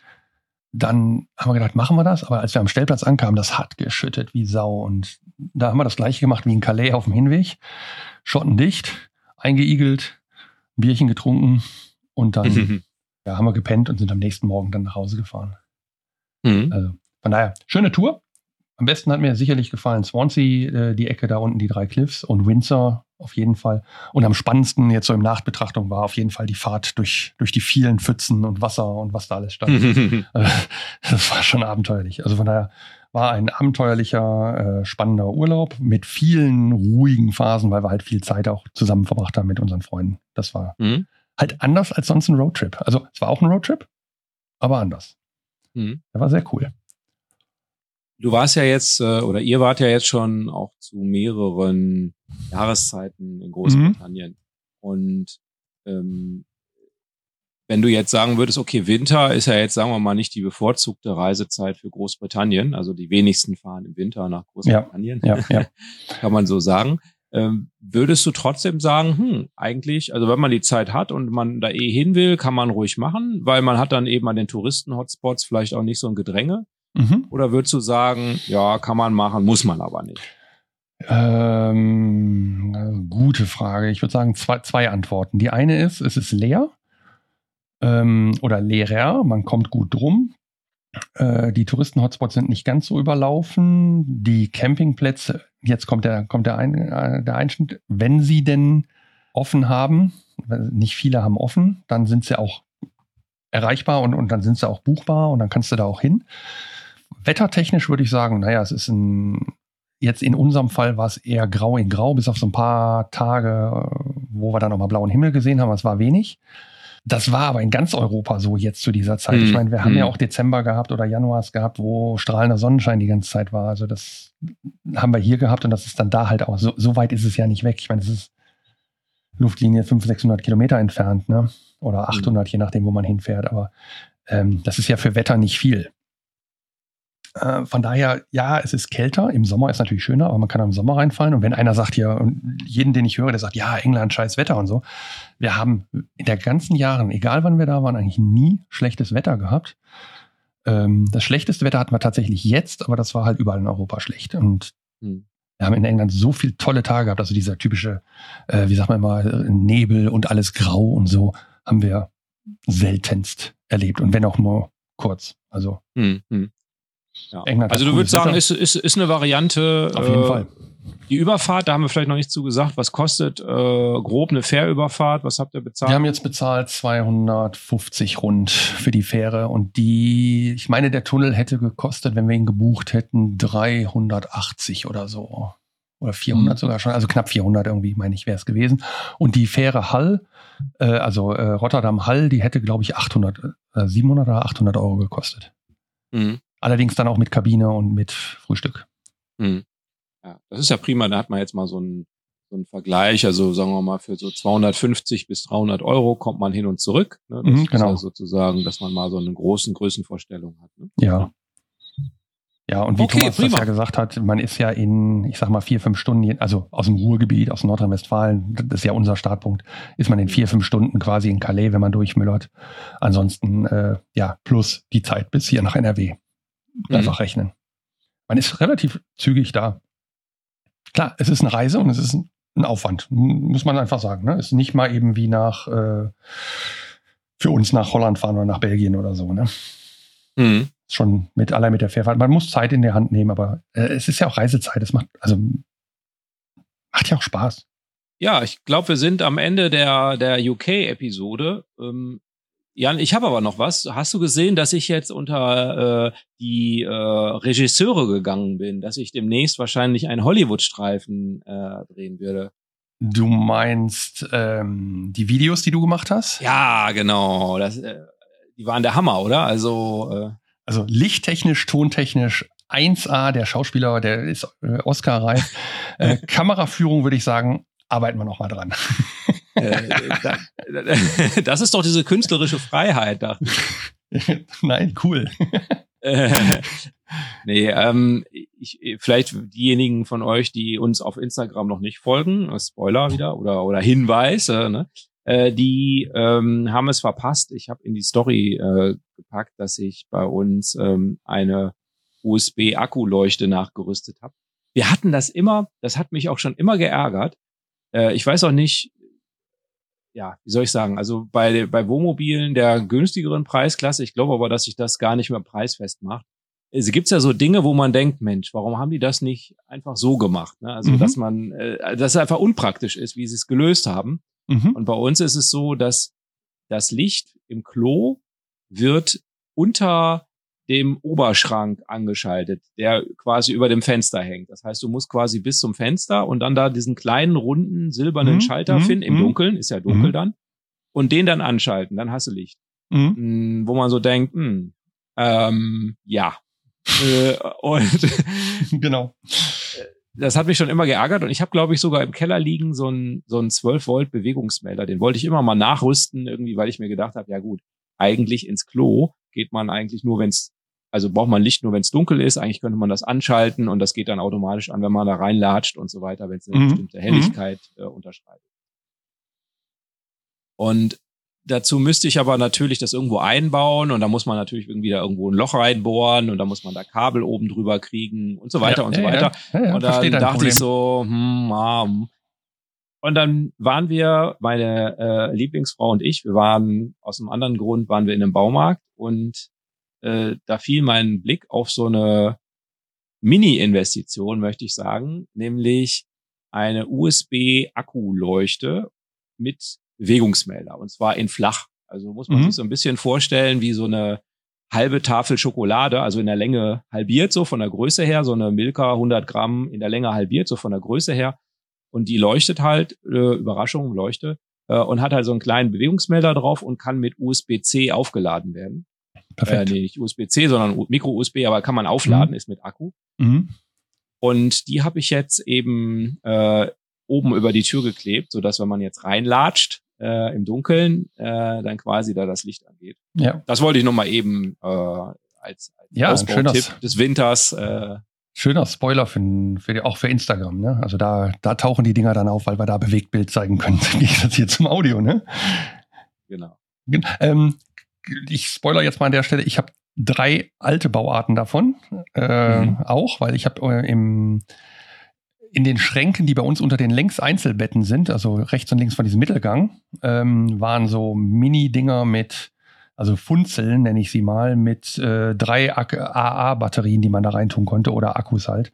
Speaker 2: Dann haben wir gedacht, machen wir das. Aber als wir am Stellplatz ankamen, das hat geschüttet wie Sau. Und da haben wir das gleiche gemacht wie in Calais auf dem Hinweg. Schotten dicht, eingeigelt, ein Bierchen getrunken und dann mhm. ja, haben wir gepennt und sind am nächsten Morgen dann nach Hause gefahren. Mhm. Also von daher, schöne Tour. Am besten hat mir sicherlich gefallen Swansea, äh, die Ecke da unten, die drei Cliffs und Windsor auf jeden Fall. Und am spannendsten jetzt so im Nachbetrachtung war auf jeden Fall die Fahrt durch, durch die vielen Pfützen und Wasser und was da alles stand. Äh, das war schon abenteuerlich. Also von daher war ein abenteuerlicher, äh, spannender Urlaub mit vielen ruhigen Phasen, weil wir halt viel Zeit auch zusammen verbracht haben mit unseren Freunden. Das war mhm. halt anders als sonst ein Roadtrip. Also es war auch ein Roadtrip, aber anders. Mhm. Der war sehr cool.
Speaker 1: Du warst ja jetzt, äh, oder ihr wart ja jetzt schon auch zu mehreren Jahreszeiten in Großbritannien. Mhm. Und ähm, wenn du jetzt sagen würdest, okay, Winter ist ja jetzt, sagen wir mal, nicht die bevorzugte Reisezeit für Großbritannien, also die wenigsten fahren im Winter nach Großbritannien,
Speaker 2: ja, ja, ja.
Speaker 1: kann man so sagen. Ähm, würdest du trotzdem sagen, hm, eigentlich, also wenn man die Zeit hat und man da eh hin will, kann man ruhig machen, weil man hat dann eben an den Touristen-Hotspots vielleicht auch nicht so ein Gedränge? Mhm. Oder würdest du sagen, ja, kann man machen, muss man aber nicht?
Speaker 2: Ähm, gute Frage. Ich würde sagen, zwei, zwei Antworten. Die eine ist, es ist leer ähm, oder leerer, man kommt gut drum. Äh, die Touristen-Hotspots sind nicht ganz so überlaufen. Die Campingplätze, jetzt kommt der, kommt der, Ein, äh, der Einschnitt, wenn sie denn offen haben, nicht viele haben offen, dann sind sie auch erreichbar und, und dann sind sie auch buchbar und dann kannst du da auch hin. Wettertechnisch würde ich sagen, naja, es ist ein, jetzt in unserem Fall war es eher grau in grau, bis auf so ein paar Tage, wo wir dann auch mal blauen Himmel gesehen haben, es war wenig. Das war aber in ganz Europa so jetzt zu dieser Zeit. Ich mhm. meine, wir haben mm. ja mhm. auch Dezember gehabt oder Januars gehabt, wo strahlender Sonnenschein die ganze Zeit war. Also das haben wir hier gehabt und das ist dann da halt auch. So, so weit ist es ja nicht weg. Ich meine, es ist Luftlinie 500, 600 Kilometer entfernt, ne? Oder 800, mhm. je nachdem, wo man hinfährt. Aber ähm, das ist ja für Wetter nicht viel. Äh, von daher, ja, es ist kälter. Im Sommer ist natürlich schöner, aber man kann auch im Sommer reinfallen. Und wenn einer sagt hier, und jeden, den ich höre, der sagt, ja, England, scheiß Wetter und so. Wir haben in der ganzen Jahren, egal wann wir da waren, eigentlich nie schlechtes Wetter gehabt. Ähm, das schlechteste Wetter hatten wir tatsächlich jetzt, aber das war halt überall in Europa schlecht. Und hm. wir haben in England so viele tolle Tage gehabt. Also dieser typische, äh, wie sagt man mal, Nebel und alles grau und so haben wir seltenst erlebt. Und wenn auch nur kurz. Also. Hm, hm.
Speaker 1: Ja. England also du würdest sagen, ist, ist, ist eine Variante.
Speaker 2: Auf jeden äh, Fall.
Speaker 1: Die Überfahrt, da haben wir vielleicht noch nicht zu gesagt. Was kostet äh, grob eine Fährüberfahrt? Was habt ihr bezahlt?
Speaker 2: Wir haben jetzt bezahlt 250 rund für die Fähre und die, ich meine, der Tunnel hätte gekostet, wenn wir ihn gebucht hätten, 380 oder so. Oder 400 mhm. sogar schon, also knapp 400 irgendwie, meine ich, wäre es gewesen. Und die Fähre Hall, äh, also äh, Rotterdam Hall, die hätte, glaube ich, 800, äh, 700 oder 800 Euro gekostet. Mhm. Allerdings dann auch mit Kabine und mit Frühstück.
Speaker 1: Mhm. Ja, das ist ja prima. Da hat man jetzt mal so einen, so einen Vergleich. Also sagen wir mal, für so 250 bis 300 Euro kommt man hin und zurück. Ne? Das
Speaker 2: mhm, genau. ist
Speaker 1: ja sozusagen, dass man mal so eine großen Größenvorstellung hat. Ne?
Speaker 2: Ja. Ja, und wie okay, Thomas prima. das ja gesagt hat, man ist ja in, ich sag mal, vier, fünf Stunden, also aus dem Ruhrgebiet, aus Nordrhein-Westfalen, das ist ja unser Startpunkt, ist man in vier, fünf Stunden quasi in Calais, wenn man durchmüllert. Ansonsten, äh, ja, plus die Zeit bis hier nach NRW mhm. einfach rechnen. Man ist relativ zügig da. Klar, es ist eine Reise und es ist ein Aufwand, muss man einfach sagen. Ne? Es ist nicht mal eben wie nach äh, für uns nach Holland fahren oder nach Belgien oder so. Ne? Mhm. Schon mit allein mit der Fährfahrt. Man muss Zeit in der Hand nehmen, aber äh, es ist ja auch Reisezeit. Es macht also macht ja auch Spaß.
Speaker 1: Ja, ich glaube, wir sind am Ende der der UK-Episode. Ähm, Jan, ich habe aber noch was. Hast du gesehen, dass ich jetzt unter äh, die äh, Regisseure gegangen bin, dass ich demnächst wahrscheinlich einen Hollywood-Streifen äh, drehen würde?
Speaker 2: Du meinst ähm, die Videos, die du gemacht hast?
Speaker 1: Ja, genau. Das, äh, die waren der Hammer, oder? Also äh,
Speaker 2: also lichttechnisch, tontechnisch 1A, der Schauspieler, der ist äh, Oscar-reif. äh, Kameraführung würde ich sagen, arbeiten wir noch mal dran.
Speaker 1: Äh, das ist doch diese künstlerische Freiheit, ich.
Speaker 2: Nein, cool.
Speaker 1: nee, ähm, ich, vielleicht diejenigen von euch, die uns auf Instagram noch nicht folgen, Spoiler wieder oder oder Hinweis, äh, ne? äh, die ähm, haben es verpasst. Ich habe in die Story äh, gepackt, dass ich bei uns ähm, eine USB-Akkuleuchte nachgerüstet habe. Wir hatten das immer, das hat mich auch schon immer geärgert. Äh, ich weiß auch nicht, ja, wie soll ich sagen, also bei, bei Wohnmobilen der günstigeren Preisklasse, ich glaube aber, dass sich das gar nicht mehr preisfest macht. Es gibt ja so Dinge, wo man denkt, Mensch, warum haben die das nicht einfach so gemacht? Ne? Also, mhm. dass man, äh, dass es einfach unpraktisch ist, wie sie es gelöst haben. Mhm. Und bei uns ist es so, dass das Licht im Klo wird unter dem Oberschrank angeschaltet, der quasi über dem Fenster hängt. Das heißt, du musst quasi bis zum Fenster und dann da diesen kleinen runden silbernen mhm. Schalter mhm. finden im mhm. Dunkeln, ist ja dunkel mhm. dann, und den dann anschalten, dann hast du Licht. Mhm. Hm, wo man so denkt, mh, hm, ähm, ja. äh, und
Speaker 2: genau.
Speaker 1: Das hat mich schon immer geärgert und ich habe, glaube ich, sogar im Keller liegen so ein so ein 12 Volt Bewegungsmelder. Den wollte ich immer mal nachrüsten irgendwie, weil ich mir gedacht habe, ja gut, eigentlich ins Klo geht man eigentlich nur, wenn es also braucht man Licht nur, wenn es dunkel ist. Eigentlich könnte man das anschalten und das geht dann automatisch an, wenn man da reinlatscht und so weiter, wenn es eine mhm. bestimmte Helligkeit äh, unterschreitet. Und dazu müsste ich aber natürlich das irgendwo einbauen und da muss man natürlich irgendwie da irgendwo ein Loch reinbohren und da muss man da Kabel oben drüber kriegen und so weiter ja, und so ja, weiter. Ja, und dann dachte Problem. ich so, hm, ah, hm. Und dann waren wir, meine äh, Lieblingsfrau und ich, wir waren aus einem anderen Grund, waren wir in einem Baumarkt und äh, da fiel mein Blick auf so eine Mini-Investition, möchte ich sagen, nämlich eine USB-Akkuleuchte mit Bewegungsmelder und zwar in flach. Also muss man mhm. sich so ein bisschen vorstellen wie so eine halbe Tafel Schokolade, also in der Länge halbiert, so von der Größe her, so eine Milka 100 Gramm in der Länge halbiert, so von der Größe her. Und die leuchtet halt, äh, Überraschung, leuchte, äh, und hat halt so einen kleinen Bewegungsmelder drauf und kann mit USB-C aufgeladen werden. Perfekt. Äh, nee, nicht USB-C, sondern Micro-USB, aber kann man aufladen, mhm. ist mit Akku. Mhm. Und die habe ich jetzt eben äh, oben über die Tür geklebt, so dass wenn man jetzt reinlatscht äh, im Dunkeln, äh, dann quasi da das Licht angeht. Ja. Das wollte ich noch mal eben äh, als, als
Speaker 2: ja, Ausbautipp
Speaker 1: des Winters. Äh,
Speaker 2: Schöner Spoiler für, für, auch für Instagram, ne? Also da, da tauchen die Dinger dann auf, weil wir da Bewegtbild zeigen können. Im Gegensatz hier zum Audio, ne?
Speaker 1: Genau.
Speaker 2: Ähm, ich spoiler jetzt mal an der Stelle, ich habe drei alte Bauarten davon äh, mhm. auch, weil ich habe äh, im in den Schränken, die bei uns unter den Längs-Einzelbetten sind, also rechts und links von diesem Mittelgang, ähm, waren so Mini-Dinger mit, also Funzeln nenne ich sie mal, mit äh, drei AA-Batterien, die man da reintun konnte oder Akkus halt,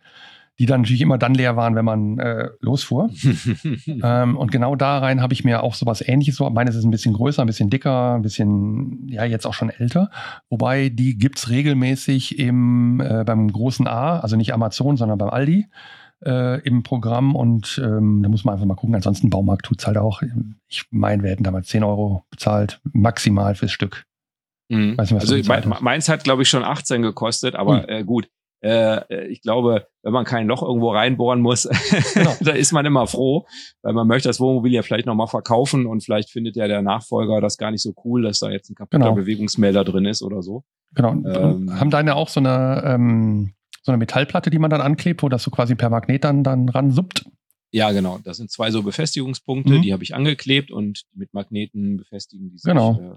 Speaker 2: die dann natürlich immer dann leer waren, wenn man äh, losfuhr. ähm, und genau da rein habe ich mir auch sowas ähnliches, meines ist ein bisschen größer, ein bisschen dicker, ein bisschen, ja, jetzt auch schon älter. Wobei die gibt's regelmäßig im, äh, beim großen A, also nicht Amazon, sondern beim Aldi äh, im Programm und ähm, da muss man einfach mal gucken. Ansonsten Baumarkt tut's halt auch. Ich meine, wir hätten damals 10 Euro bezahlt, maximal fürs Stück.
Speaker 1: Mhm. Nicht, also mein, meins hat, glaube ich, schon 18 gekostet, aber mhm. äh, gut. Äh, ich glaube, wenn man kein Loch irgendwo reinbohren muss, genau. da ist man immer froh, weil man möchte das Wohnmobil ja vielleicht nochmal verkaufen und vielleicht findet ja der Nachfolger das gar nicht so cool, dass da jetzt ein kaputter genau. Bewegungsmelder drin ist oder so.
Speaker 2: Genau. Ähm, Haben deine auch so eine ähm, so eine Metallplatte, die man dann anklebt, wo das so quasi per Magnet dann, dann ran suppt.
Speaker 1: Ja, genau. Das sind zwei so Befestigungspunkte, mhm. die habe ich angeklebt und mit Magneten befestigen die sich.
Speaker 2: Genau. Äh,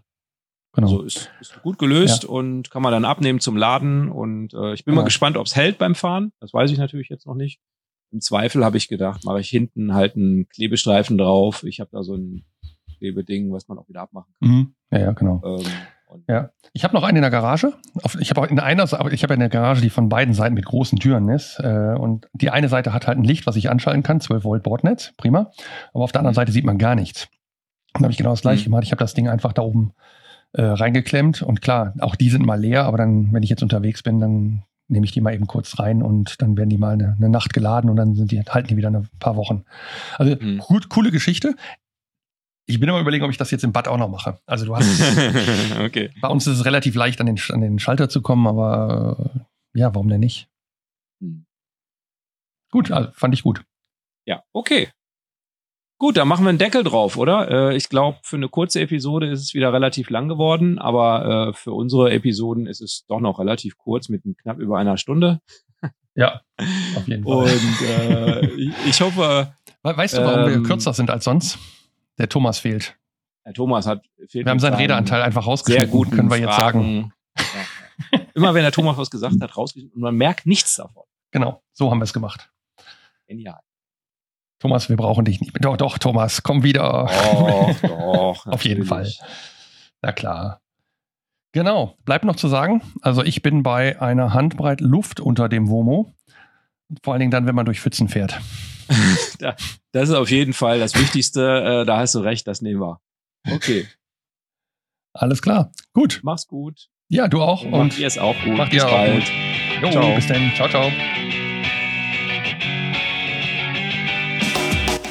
Speaker 1: genau. Also ist, ist gut gelöst ja. und kann man dann abnehmen zum Laden. Und äh, ich bin genau. mal gespannt, ob es hält beim Fahren. Das weiß ich natürlich jetzt noch nicht. Im Zweifel habe ich gedacht, mache ich hinten halt einen Klebestreifen drauf. Ich habe da so ein Klebeding, was man auch wieder abmachen kann.
Speaker 2: Mhm. Ja, ja, genau. Ähm, ja, ich habe noch einen in der Garage. Ich habe auch in einer, aber ich habe eine Garage, die von beiden Seiten mit großen Türen ist. Äh, und die eine Seite hat halt ein Licht, was ich anschalten kann, 12 Volt Bordnetz, prima. Aber auf der anderen Seite sieht man gar nichts. Dann habe ich genau das gleiche mhm. gemacht. Ich habe das Ding einfach da oben äh, reingeklemmt. Und klar, auch die sind mal leer, aber dann, wenn ich jetzt unterwegs bin, dann nehme ich die mal eben kurz rein und dann werden die mal eine, eine Nacht geladen und dann sind die, halten die wieder ein paar Wochen. Also mhm. gut, coole Geschichte. Ich bin immer überlegen, ob ich das jetzt im Bad auch noch mache. Also du hast. okay. Bei uns ist es relativ leicht, an den, an den Schalter zu kommen, aber äh, ja, warum denn nicht? Hm. Gut, also fand ich gut.
Speaker 1: Ja, okay. Gut, dann machen wir einen Deckel drauf, oder? Äh, ich glaube, für eine kurze Episode ist es wieder relativ lang geworden, aber äh, für unsere Episoden ist es doch noch relativ kurz mit knapp über einer Stunde.
Speaker 2: Ja, auf jeden Fall.
Speaker 1: Und äh, ich hoffe.
Speaker 2: Weißt du, warum ähm, wir kürzer sind als sonst? Der Thomas fehlt.
Speaker 1: Der Thomas hat
Speaker 2: fehlt. Wir haben seinen Redeanteil einfach rausgeschnitten, sehr gut, können wir jetzt sagen.
Speaker 1: Ja. Immer wenn der Thomas was gesagt hat, rausgeschnitten und man merkt nichts davon.
Speaker 2: Genau, so haben wir es gemacht.
Speaker 1: Genial.
Speaker 2: Thomas, wir brauchen dich nicht. Doch, doch, Thomas, komm wieder.
Speaker 1: Doch, doch.
Speaker 2: Auf jeden Fall. Na klar. Genau. Bleibt noch zu sagen, also ich bin bei einer Handbreit Luft unter dem Womo. Vor allen Dingen dann, wenn man durch Pfützen fährt.
Speaker 1: das ist auf jeden Fall das Wichtigste. Äh, da hast du recht, das nehmen wir. Okay.
Speaker 2: Alles klar. Gut.
Speaker 1: Mach's gut.
Speaker 2: Ja, du auch.
Speaker 1: Und, und ihr es auch gut.
Speaker 2: Macht bis ihr bald. Auch gut. Jo, ciao. bis dann. Ciao, ciao.